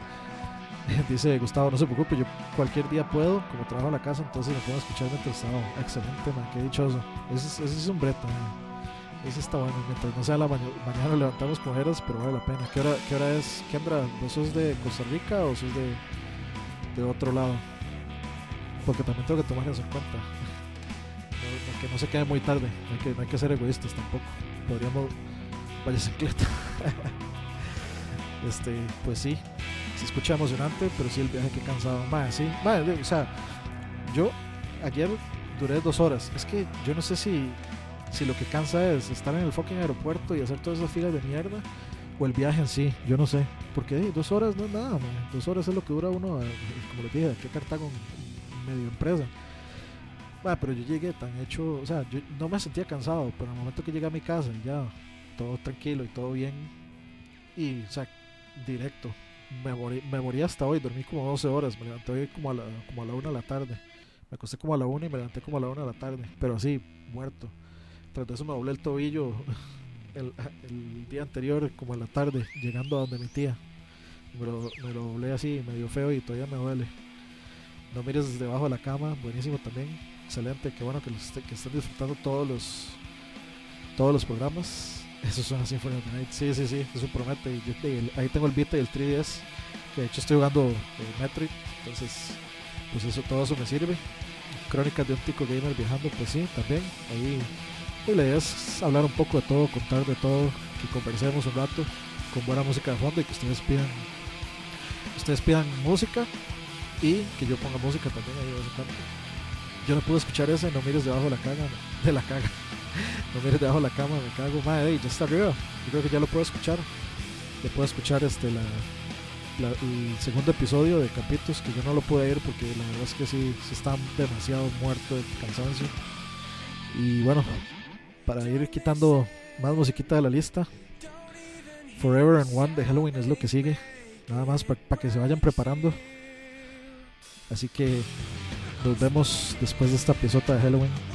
[laughs] Dice Gustavo, no se preocupe, yo cualquier día puedo, como trabajo en la casa, entonces me puedo escuchar mientras trabajo. Excelente, man, qué dichoso. Ese, es- ese es un breto, man. Ese está bueno, mientras no sea la mañana, mañana levantamos cojeras, pero vale la pena. ¿Qué hora, qué hora es, Kendra? ¿Vos sos de Costa Rica o sos de, de otro lado? Porque también tengo que tomar eso en cuenta. [laughs] No- que no se quede muy tarde, no hay que, no hay que ser egoístas tampoco. Podríamos, vaya bicicleta. [laughs] este, pues sí, se escucha emocionante, pero sí el viaje que cansado. Más, sí, mae, de- o sea, yo ayer duré dos horas. Es que yo no sé si, si lo que cansa es estar en el fucking aeropuerto y hacer todas esas filas de mierda o el viaje en sí. Yo no sé. Porque dos horas no es nada, man. Dos horas es lo que dura uno, eh, como les dije, aquí a Cartago medio empresa. Bah, pero yo llegué tan hecho, o sea, yo no me sentía cansado, pero el momento que llegué a mi casa, ya todo tranquilo y todo bien, y, o sea, directo. Me morí, me morí hasta hoy, dormí como 12 horas, me levanté hoy como a la, como a la 1 de la tarde. Me acosté como a la 1 y me levanté como a la 1 de la tarde, pero así, muerto. Tras de eso me doblé el tobillo [laughs] el, día anterior, como en la tarde, llegando a donde mi tía. Me lo, me lo doblé así, medio feo y todavía me duele. No mires desde debajo de la cama, buenísimo también. Excelente, qué bueno que, los que estén disfrutando todos los todos los programas. Eso suena Symphony of the Night. Sí, sí, sí, eso promete. Y yo el- ahí tengo el Vita y el 3DS, que de hecho estoy jugando eh, Metroid. Entonces, pues eso, todo eso me sirve. Crónicas de un tico gamer viajando, pues sí, también. Ahí y la idea es hablar un poco de todo, contar de todo, que conversemos un rato con buena música de fondo y que ustedes pidan ustedes pidan música y que yo ponga música también ahí de vez en. Yo no pude escuchar ese, no mires debajo de la caga, de la caga. No mires debajo de la cama, me cago, madre, ya está arriba. Yo creo que ya lo puedo escuchar. Ya puedo escuchar este la, el segundo episodio de Capitos, que yo no lo pude ir porque la verdad es que sí, sí está demasiado muerto de cansancio. Y bueno, para ir quitando más musiquita de la lista, Forever and One de Halloween es lo que sigue. Nada más para que se vayan preparando. Así que nos vemos después de esta piezota de Halloween.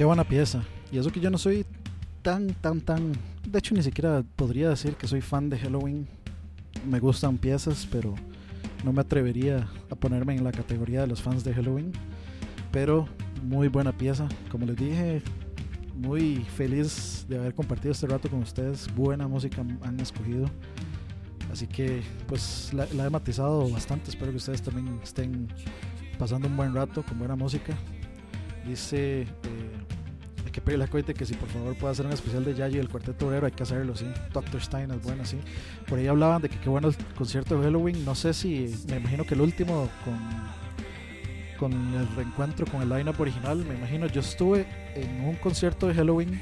Qué buena pieza. Y eso que yo no soy tan, tan, tan... De hecho, ni siquiera podría decir que soy fan de Halloween. Me gustan piezas, pero no me atrevería a ponerme en la categoría de los fans de Halloween. Pero muy buena pieza. Como les dije, muy feliz de haber compartido este rato con ustedes. Buena música han escogido. Así que pues la, la he matizado bastante. Espero que ustedes también estén pasando un buen rato con buena música. Dice... Eh, que pedirle a Coite que si por favor puede hacer un especial de Yayo y el Cuarteto Obrero, hay que hacerlo, sí. Doctor Stein es bueno, sí. Por ahí hablaban de que qué bueno el concierto de Halloween. No sé si, me imagino que el último con, con el reencuentro con el lineup original, me imagino. Yo estuve en un concierto de Halloween,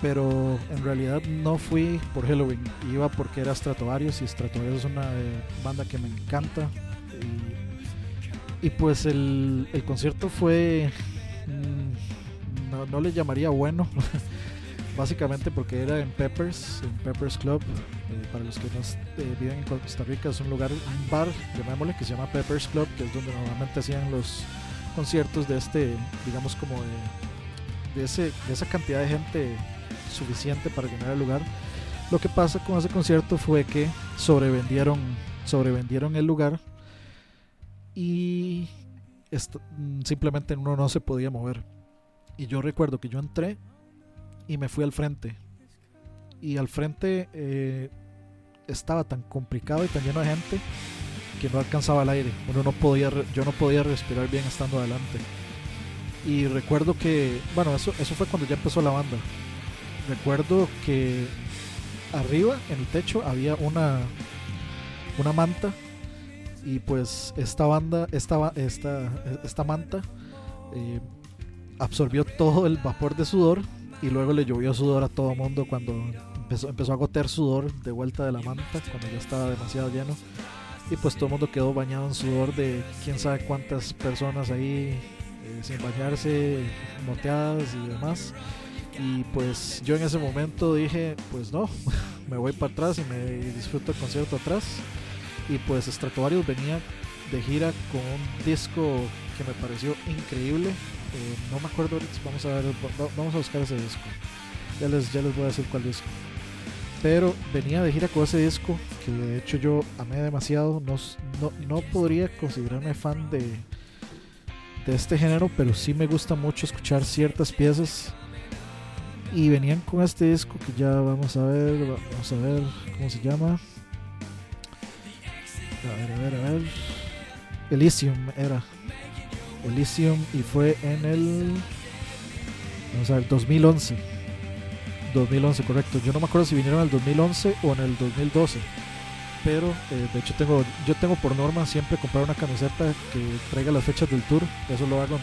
pero en realidad no fui por Halloween. Iba porque era Stratovarius y Stratovarius es una eh, banda que me encanta. Y, y pues el, el concierto fue. mm, no, no le llamaría bueno, [laughs] básicamente porque era en Peppers, en Peppers Club. Eh, para los que no eh, viven en Costa Rica, es un lugar, un bar, llamémosle, que se llama Peppers Club, que es donde normalmente hacían los conciertos de este, digamos, como de, de, ese, de esa cantidad de gente suficiente para llenar el lugar. Lo que pasa con ese concierto fue que sobrevendieron, sobrevendieron el lugar y mm, simplemente uno no se podía mover. Y yo recuerdo que yo entré y me fui al frente. Y al frente eh, estaba tan complicado y tan lleno de gente que no alcanzaba el aire. Uno no podía, yo no podía respirar bien estando adelante. Y recuerdo que, bueno, eso, eso fue cuando ya empezó la banda. Recuerdo que arriba en el techo había una, una manta. Y pues esta banda, esta, esta, esta manta eh, absorbió todo el vapor de sudor y luego le llovió sudor a todo mundo cuando empezó, empezó a gotear sudor de vuelta de la manta cuando ya estaba demasiado lleno. Y pues todo el mundo quedó bañado en sudor de quién sabe cuántas personas ahí eh, sin bañarse, moteadas y demás. Y pues yo en ese momento dije pues no, [laughs] me voy para atrás y me disfruto el concierto atrás y pues Stratovarius venía de gira con un disco que me pareció increíble eh, no me acuerdo vamos a ver, va- vamos a buscar ese disco. Ya les, ya les voy a decir cuál disco. Pero venía de gira con ese disco, que de hecho yo amé demasiado. No, no, no podría considerarme fan de, de este género, pero sí me gusta mucho escuchar ciertas piezas. Y venían con este disco que ya vamos a ver, va- vamos a ver cómo se llama. Ver, a ver, a ver. Elysium era. Elysium y fue en el vamos a ver 2011 2011 correcto. Yo no me acuerdo si vinieron el 2011 o en el 2012 pero eh, de hecho tengo yo tengo por norma siempre comprar una camiseta que traiga las fechas del tour. Eso lo hago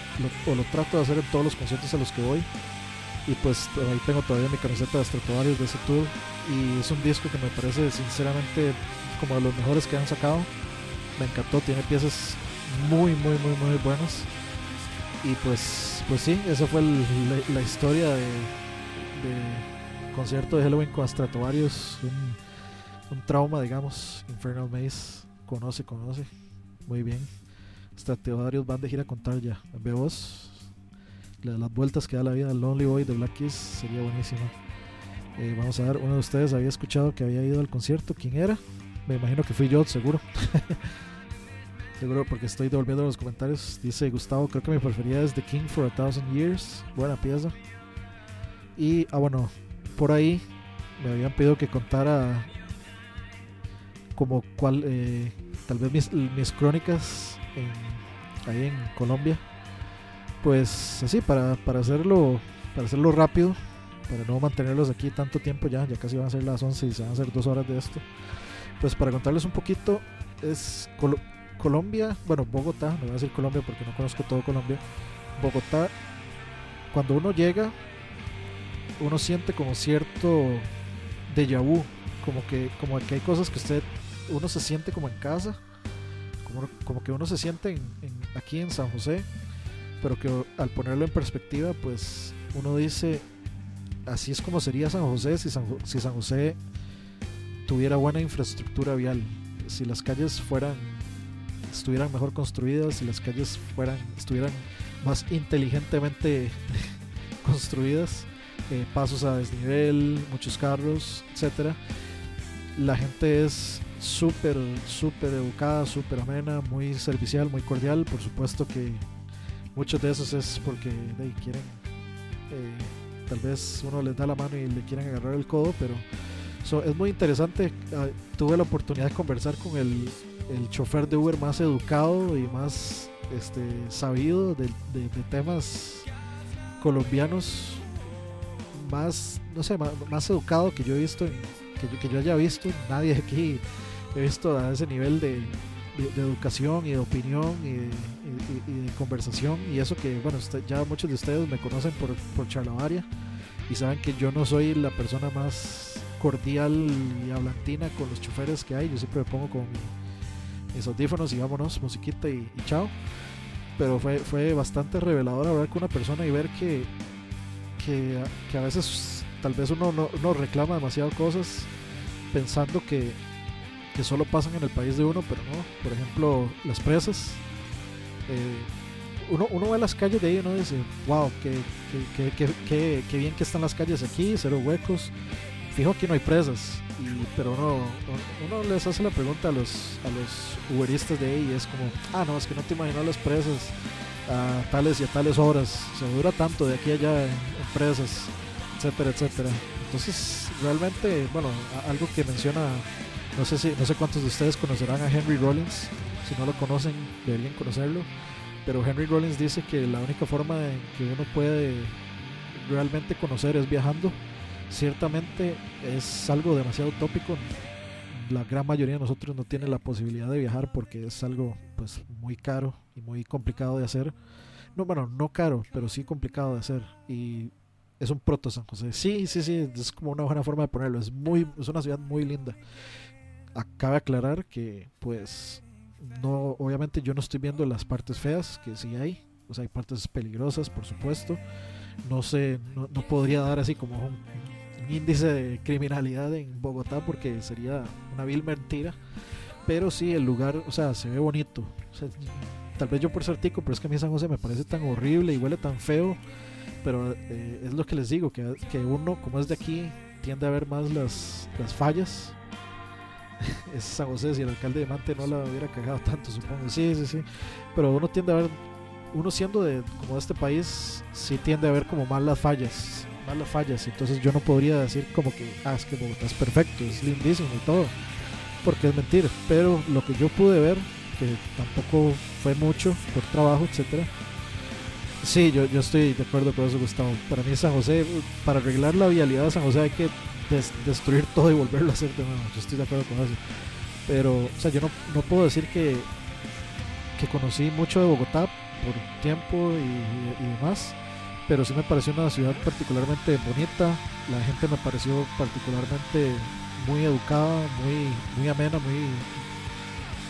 o lo trato de hacer en todos los conciertos a los que voy. Y pues ahí tengo todavía mi camiseta de Stratovarius de ese tour. Y es un disco que me parece sinceramente como de los mejores que han sacado me encantó tiene piezas muy muy muy muy buenas. Y pues pues sí esa fue la, historia de, concierto de Halloween con Stratovarius un, trauma digamos Infernal Maze conoce conoce muy bien. Stratovarius van de gira con Tarja ve vos la- las vueltas que da la vida Lonely Boy de Black Keys sería buenísimo. Eh, vamos a ver uno de ustedes había escuchado que había ido al concierto quién era me imagino que fui yo seguro [laughs] Seguro porque estoy devolviendo los comentarios. Dice Gustavo, creo que mi preferida es The King for a Thousand Years. Buena pieza. Y, ah, bueno, por ahí me habían pedido que contara como cuál, eh, tal vez mis, mis crónicas en- ahí en Colombia. Pues así, para, para hacerlo para hacerlo rápido, para no mantenerlos aquí tanto tiempo ya, ya casi van a ser las 11 y se van a hacer dos horas de esto. Pues para contarles un poquito, es Colombia, bueno, Bogotá, no voy a decir Colombia porque no conozco todo Colombia. Bogotá, cuando uno llega, uno siente como cierto déjà vu, como que, como que hay cosas que usted, uno se siente como en casa, como, que uno se siente en- aquí en San José, pero que al ponerlo en perspectiva, pues uno dice, así es como sería San José si San, si San José tuviera buena infraestructura vial, si las calles fueran estuvieran mejor construidas, si las calles fueran estuvieran más inteligentemente [laughs] construidas, eh, pasos a desnivel, muchos carros, etcétera. La gente es súper, súper educada, súper amena, muy servicial, muy cordial. Por supuesto que muchos de esos es porque quieren, eh, tal vez uno les da la mano y le quieren agarrar el codo, pero so, es muy interesante. Ah, tuve la oportunidad de conversar con el, el chofer de Uber más educado y más este, sabido de, temas colombianos, más, no sé, más, educado que yo he visto, que, yo, que yo haya visto. Nadie aquí he visto a ese nivel de, educación y de opinión y de, conversación. Y eso que, bueno, usted- ya muchos de ustedes me conocen por, por Charlavaria y saben que yo no soy la persona más cordial y hablantina con los choferes que hay. Yo siempre me pongo con mis audífonos y vámonos, musiquita y, chao. Pero fue, fue bastante revelador hablar con una persona y ver que, que, a- veces tal vez uno no reclama demasiado cosas pensando que, que solo pasan en el país de uno, pero no. Por ejemplo, las presas. eh, uno, uno ve las calles de ahí y uno dice, wow, qué, qué- qué- qué bien que están las calles aquí, cero huecos. Fijo que no hay presas, y, pero uno, uno les hace la pregunta a los, a los uberistas de ahí y es como, ah, no, es que no te imaginas las presas a tales y a tales horas, se dura tanto de aquí a allá en, en presas, etcétera, etcétera. Entonces, realmente, bueno, algo que menciona, no sé si, no sé cuántos de ustedes conocerán a Henry Rollins, si no lo conocen, deberían conocerlo, pero Henry Rollins dice que la única forma en que uno puede realmente conocer es viajando. Ciertamente es algo demasiado utópico. La gran mayoría de nosotros no tiene la posibilidad de viajar porque es algo pues muy caro y muy complicado de hacer. No, bueno, no caro, pero sí complicado de hacer. Y es un proto San José. Sí, sí, sí, es como una buena forma de ponerlo. Es muy, es una ciudad muy linda. Acaba de aclarar que, pues, no, obviamente yo no estoy viendo las partes feas, que sí hay. O sea, hay partes peligrosas, por supuesto. No sé, no, no podría dar así como un índice de criminalidad en Bogotá porque sería una vil mentira. Pero sí, el lugar, o sea, se ve bonito. Tal vez yo por ser tico, pero es que a mí San José me parece tan horrible y huele tan feo. Pero eh, es lo que les digo, que, que uno, como es de aquí, tiende a ver más las, las fallas. [laughs] es San José, si el alcalde de Mante no la hubiera cagado tanto, supongo. Sí, sí, sí. Pero uno tiende a ver, uno siendo de como de este país, sí tiende a ver como más las fallas. Las fallas. Entonces yo no podría decir como que, ah, es que Bogotá es perfecto, es lindísimo y todo. Porque es mentir. Pero lo que yo pude ver, que tampoco fue mucho por trabajo, etcétera. Sí, yo, yo estoy de acuerdo con eso, Gustavo. Para mí San José, para arreglar la vialidad de San José hay que des- destruir todo y volverlo a hacer de nuevo. Yo estoy de acuerdo con eso. Pero, o sea, yo no, no puedo decir que, que conocí mucho de Bogotá por tiempo y demás. Pero sí me pareció una ciudad particularmente bonita. La gente me pareció particularmente muy educada, muy, muy amena, muy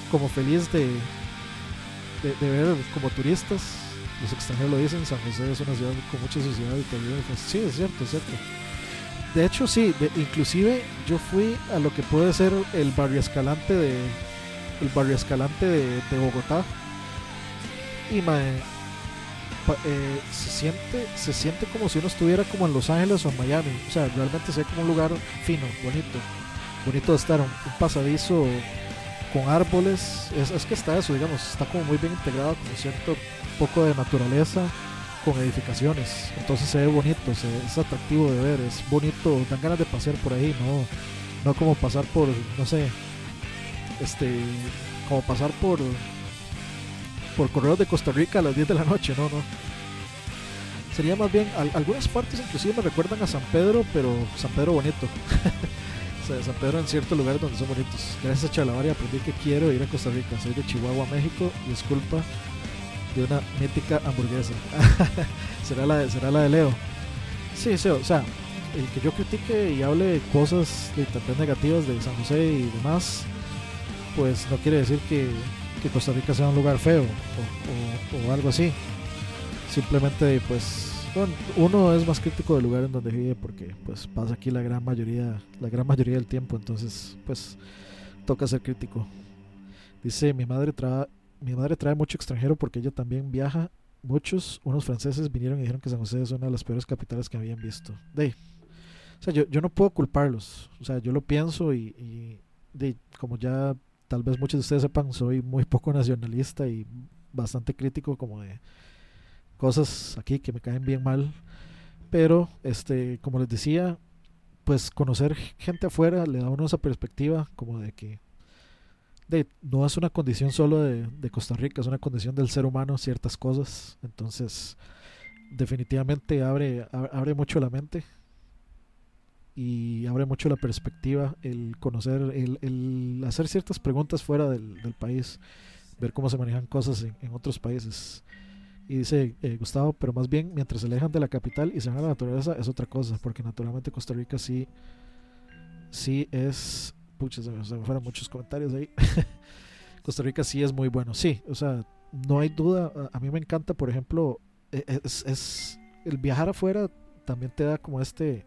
como feliz de, de, ver como turistas. Los extranjeros lo dicen, San José es una ciudad con mucha sociedad y. Pues, sí, es cierto, es cierto. De hecho, sí, de- inclusive yo fui a lo que puede ser el barrio escalante de el barrio escalante de, Bogotá y mae, eh, se siente se siente como si uno estuviera como en Los Ángeles o en Miami. O sea, realmente se ve como un lugar fino, bonito, bonito de estar, un, un pasadizo con árboles. Es, es que está eso, digamos, está como muy bien integrado con cierto poco de naturaleza con edificaciones. Entonces se ve bonito, se, es atractivo de ver, es bonito, dan ganas de pasear por ahí, no, no como pasar por, no sé, este, como pasar por por correos de Costa Rica a las 10 de la noche, no, no. Sería más bien, al- algunas partes inclusive me recuerdan a San Pedro, pero San Pedro bonito. [laughs] o sea, San Pedro en ciertos lugares donde son bonitos. Gracias a Chalabaria aprendí que quiero ir a Costa Rica. Soy de Chihuahua, México, y es culpa de una mítica hamburguesa. [laughs] será, la de, será la de Leo. Sí, sí, o sea, el que yo critique y hable cosas de tal negativas de San José y demás, pues no quiere decir que, que Costa Rica sea un lugar feo o, o- o algo así. Simplemente, pues, bueno, uno es más crítico del lugar en donde vive porque, pues, pasa aquí la gran mayoría, la gran mayoría del tiempo, entonces, pues, toca ser crítico. Dice, mi madre trae, mi madre trae mucho extranjero porque ella también viaja muchos, unos franceses vinieron y dijeron que San José es una de las peores capitales que habían visto. De, o sea, yo, yo no puedo culparlos. O sea, yo lo pienso y, y de, como ya tal vez muchos de ustedes sepan, soy muy poco nacionalista y bastante crítico como de cosas aquí que me caen bien mal. Pero, este, como les decía, pues conocer gente afuera le da a uno esa perspectiva como de que de, no es una condición solo de, de Costa Rica, es una condición del ser humano ciertas cosas. Entonces, definitivamente abre, abre mucho la mente y abre mucho la perspectiva el conocer, el, hacer ciertas preguntas fuera del, país, ver cómo se manejan cosas en, otros países. Y dice eh, Gustavo, pero más bien mientras se alejan de la capital y se van a la naturaleza es otra cosa, porque naturalmente Costa Rica sí, sí es, pucha, se me, fueron muchos comentarios ahí. [laughs] Costa Rica sí es muy bueno, sí, o sea, no hay duda, a, mí me encanta, por ejemplo, e- es, es el viajar afuera también te da como este,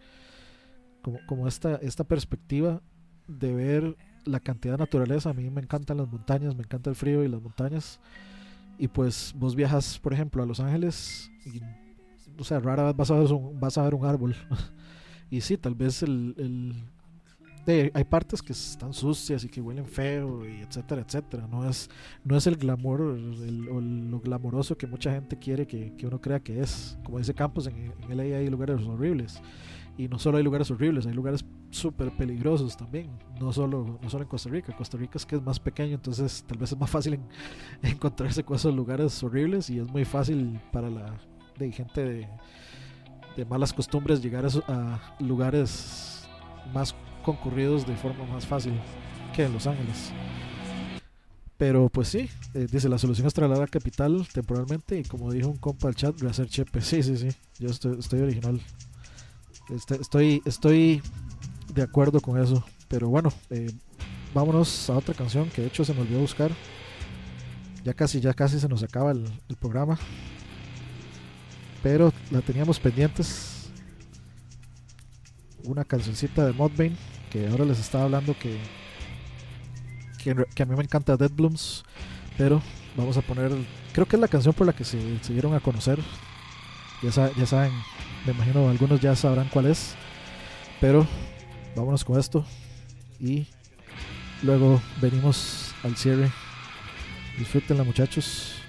como, como esta, esta perspectiva de ver la cantidad de naturaleza. A mí me encantan las montañas, me encanta el frío y las montañas. Y pues vos viajas, por ejemplo, a Los Ángeles y, o sea, rara vez vas a ver un, vas a ver un árbol. [laughs] y sí, tal vez el, el- de- hay partes que están sucias y que huelen feo y etcétera, etcétera. No es, no es el glamour el- o lo glamoroso que mucha gente quiere que, que uno crea que es. Como dice Campos, en, en LA hay lugares horribles. Y no solo hay lugares horribles, hay lugares súper peligrosos también. No solo, no solo en Costa Rica. Costa Rica es que es más pequeño, entonces tal vez es más fácil en- [laughs] encontrarse con esos lugares horribles y es muy fácil para la de gente de, de malas costumbres llegar a, lugares más concurridos de forma más fácil que en Los Ángeles. Pero pues sí, eh, dice la solución es trasladar a capital temporalmente y como dijo un compa al chat, rehacer chepe. Sí, sí, sí, yo estoy, estoy original. Este, estoy, estoy de acuerdo con eso. Pero bueno, eh, vámonos a otra canción que de hecho se me olvidó buscar. Ya casi, ya casi se nos acaba el, programa. Pero la teníamos pendientes. Una cancioncita de Modbane que ahora les estaba hablando que, que, a mí me encanta Dead Blooms. Pero vamos a poner, creo que es la canción por la que se, se dieron a conocer. Ya saben, me imagino algunos ya sabrán cuál es. Pero vámonos con esto. Y luego venimos al cierre. Disfrútenla muchachos.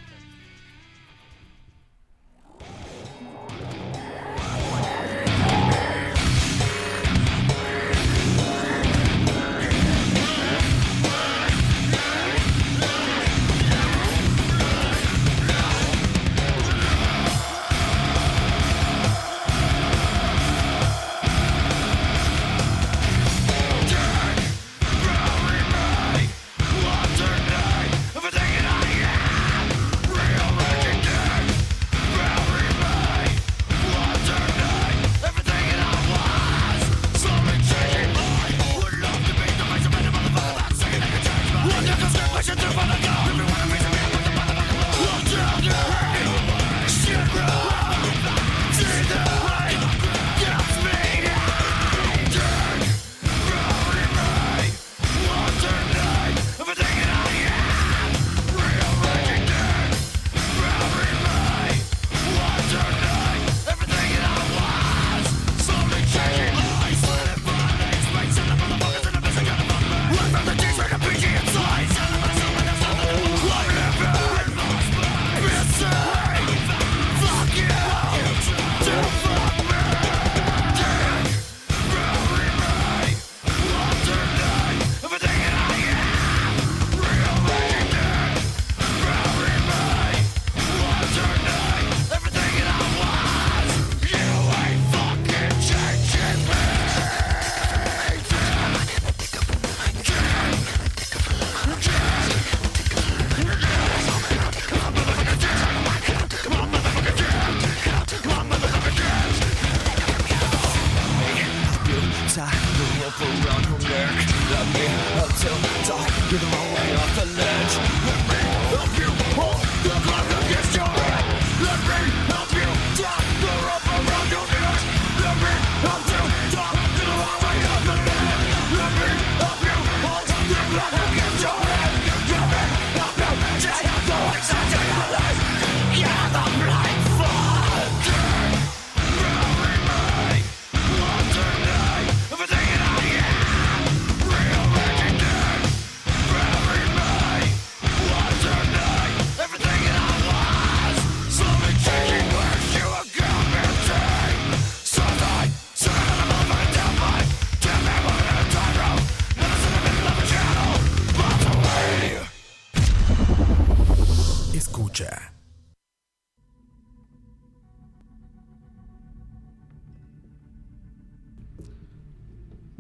tie the rope around her neck. Let me until die. You're the way off the ledge. Let me help you hold the clock against your head. Let me.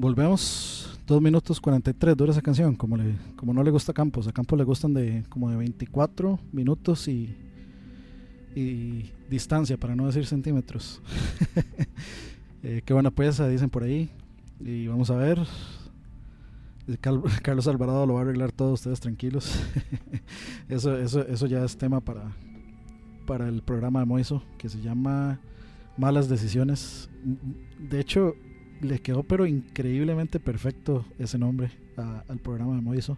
Volvemos. 2 minutos 43 dura esa canción. Como, le, como no le gusta a Campos. A Campos le gustan de como de 24 minutos y, y distancia, para no decir centímetros. [laughs] eh, qué buena pieza, dicen por ahí. Y vamos a ver. Cal- [laughs] Carlos Alvarado lo va a arreglar todo, ustedes tranquilos. [laughs] eso, eso, eso ya es tema para, para el programa de Moiso, que se llama Malas Decisiones. De hecho, le quedó pero increíblemente perfecto ese nombre al programa de Moiso.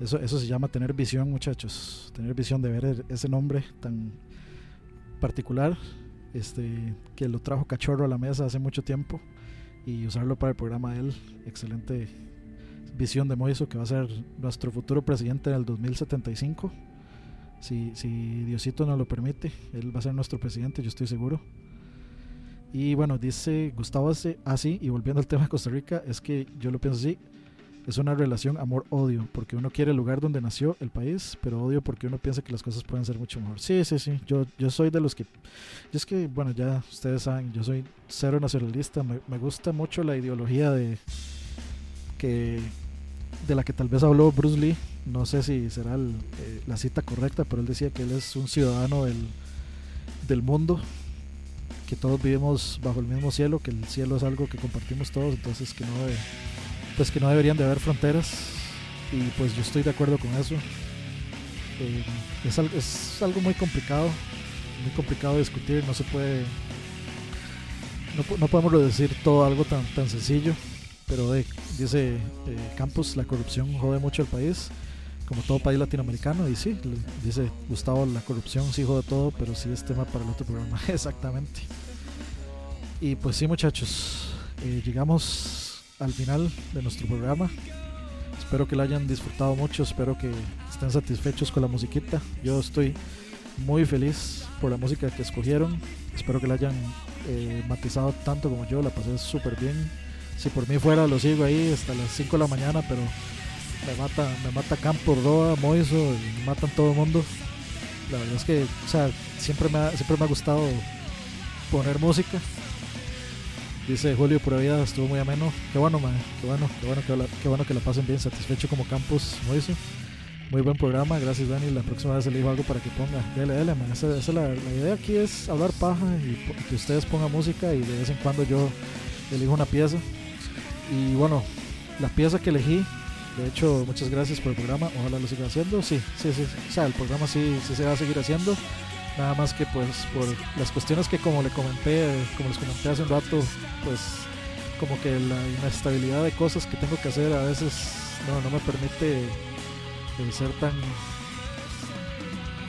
Eso, eso se llama tener visión, muchachos. Tener visión de ver el- ese nombre tan particular este, que lo trajo Cachorro a la mesa hace mucho tiempo y usarlo para el programa de él. Excelente visión de Moiso, que va a ser nuestro futuro presidente en el 2075. Si, si Diosito nos lo permite, él va a ser nuestro presidente, yo estoy seguro. Y bueno, dice Gustavo así, así, y volviendo al [laughs] tema de Costa Rica, es que yo lo pienso así, es una relación amor-odio, porque uno quiere el lugar donde nació el país, pero odio porque uno piensa que las cosas pueden ser mucho mejor. Sí, sí, sí, yo, yo soy de los que, es que, bueno, ya ustedes saben, yo soy cero nacionalista, me, me gusta mucho la ideología de que de la que tal vez habló Bruce Lee, no sé si será eh, la cita correcta, pero él decía que él es un ciudadano del, del mundo, que todos vivimos bajo el mismo cielo, que el cielo es algo que compartimos todos, entonces que no pues que no deberían de haber fronteras y pues yo estoy de acuerdo con eso. Eh, es, es algo muy complicado, muy complicado de discutir, no se puede, no, no podemos decir todo algo tan, tan sencillo, pero eh, dice eh, Campos, la corrupción jode mucho al país, como todo país latinoamericano, y sí, dice Gustavo, la corrupción sí jode todo, pero sí es tema para el otro programa, [laughs] exactamente. Y pues sí muchachos, eh, llegamos al final de nuestro programa. Espero que lo hayan disfrutado mucho, espero que estén satisfechos con la musiquita. Yo estoy muy feliz por la música que escogieron. Espero que la hayan eh, matizado tanto como yo, la pasé súper bien. Si por mí fuera, lo sigo ahí hasta las 5 de la mañana, pero me mata, me mata Campo, Roa, Moiso, me matan todo el mundo. La verdad es que, o sea, siempre me ha, siempre me ha gustado poner música. Dice Julio Pura Vida, estuvo muy ameno. Qué bueno, man. Qué bueno, qué bueno, que la, qué bueno que la pasen bien, satisfecho como Campos Moiso. Muy buen programa, gracias Dani. La próxima vez le digo algo para que ponga. Dele, dele, man. Esa, esa es la, la idea aquí es hablar paja y que ustedes pongan música y de vez en cuando yo elijo una pieza. Y bueno, la pieza que elegí, de hecho, muchas gracias por el programa. Ojalá lo siga haciendo. Sí, sí, sí. O sea, el programa sí, sí se va a seguir haciendo. Nada más que pues por las cuestiones que como le comenté, como les comenté hace un rato, pues como que la inestabilidad de cosas que tengo que hacer a veces no, no me permite eh, ser tan...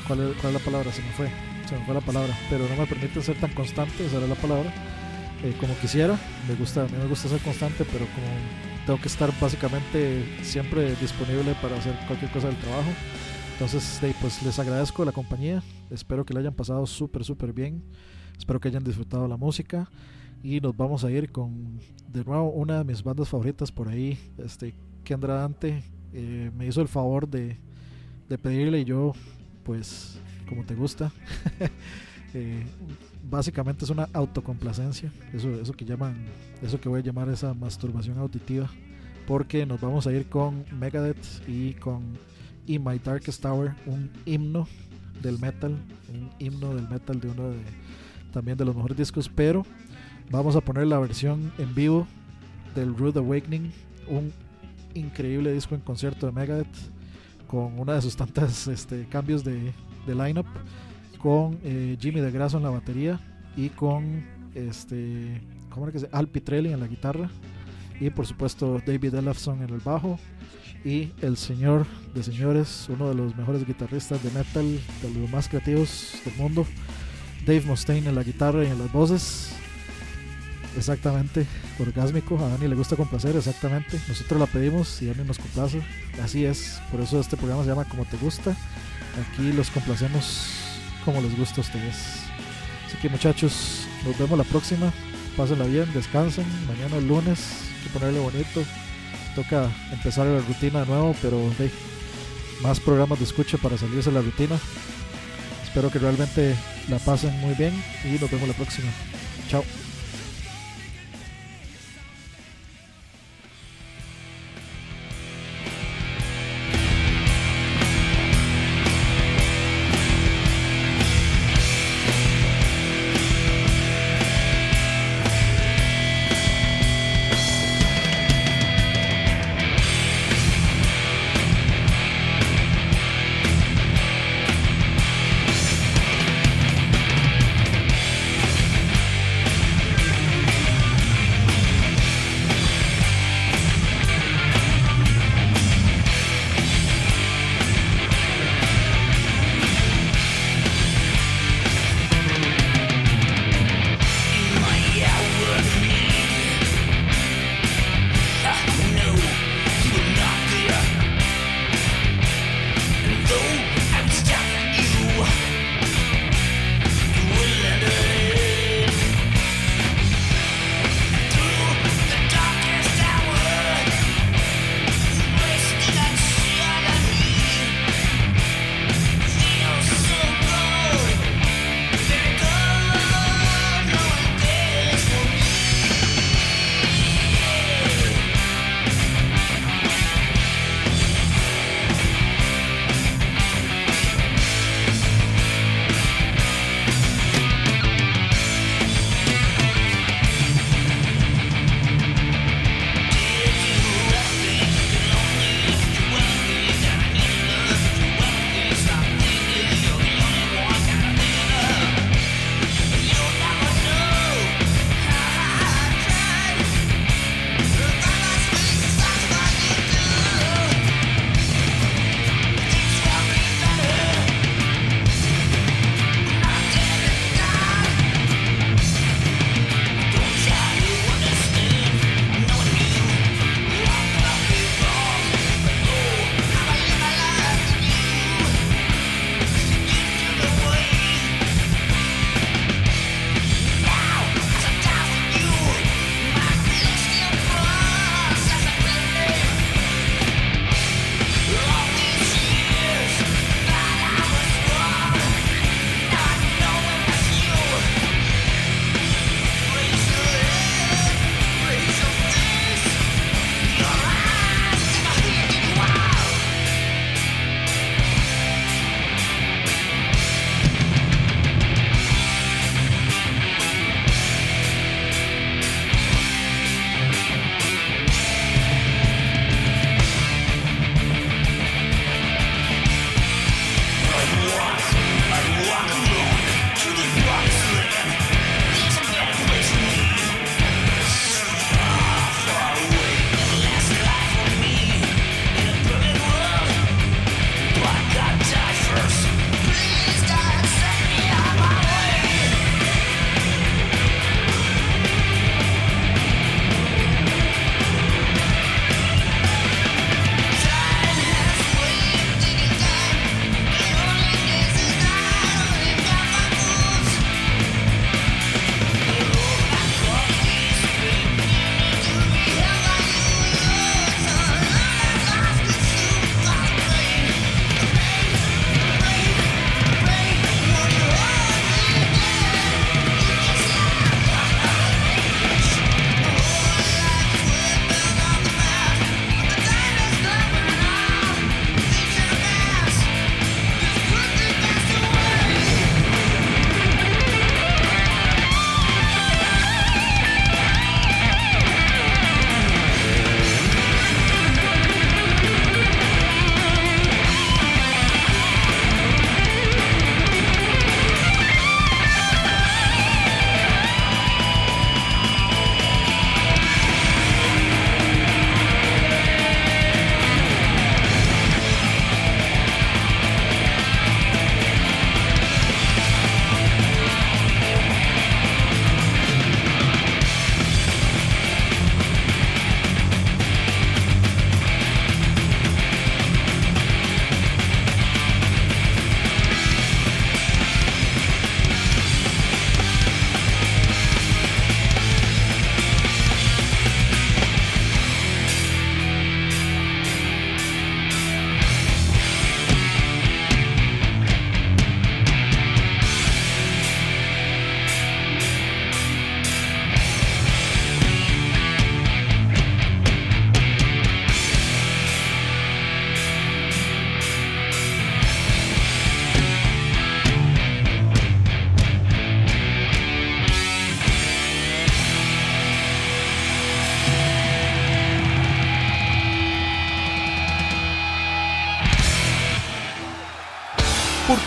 ¿Cuál es, ¿Cuál es la palabra? Se me fue. Se me fue la palabra. Pero no me permite ser tan constante, esa era la palabra, eh, como quisiera. Me gusta, a mí me gusta ser constante, pero como tengo que estar básicamente siempre disponible para hacer cualquier cosa del trabajo. Entonces, pues les agradezco la compañía. Espero que la hayan pasado súper, súper bien. Espero que hayan disfrutado la música. Y nos vamos a ir con, de nuevo, una de mis bandas favoritas por ahí. Este, Kendra Dante eh, me hizo el favor de, de pedirle y yo, pues, como te gusta. [laughs] eh, básicamente es una autocomplacencia. Eso, eso que llaman, eso que voy a llamar esa masturbación auditiva. Porque nos vamos a ir con Megadeth y con In My Darkest Hour, un himno del metal, un himno del metal de uno de también de los mejores discos, pero vamos a poner la versión en vivo del Rude Awakening, un increíble disco en concierto de Megadeth con una de sus tantas este, cambios de, de lineup, con eh, Jimmy DeGrasso en la batería y con este, ¿cómo era que se? Al Pitrelli en la guitarra y por supuesto David Ellefson en el bajo y el señor de señores, uno de los mejores guitarristas de metal, de los más creativos del mundo, Dave Mustaine en la guitarra y en las voces. Exactamente, orgásmico. A Dani le gusta complacer, exactamente. Nosotros la pedimos y Dani nos complace. Así es, por eso este programa se llama Como Te Gusta. Aquí los complacemos como les gusta a ustedes. Así que muchachos, nos vemos la próxima. Pásenla bien, descansen. Mañana es lunes, hay que ponerle bonito toca empezar la rutina de nuevo, pero hey, más programas de escucha para salirse de la rutina. espero que realmente la pasen muy bien y nos vemos la próxima. Chao.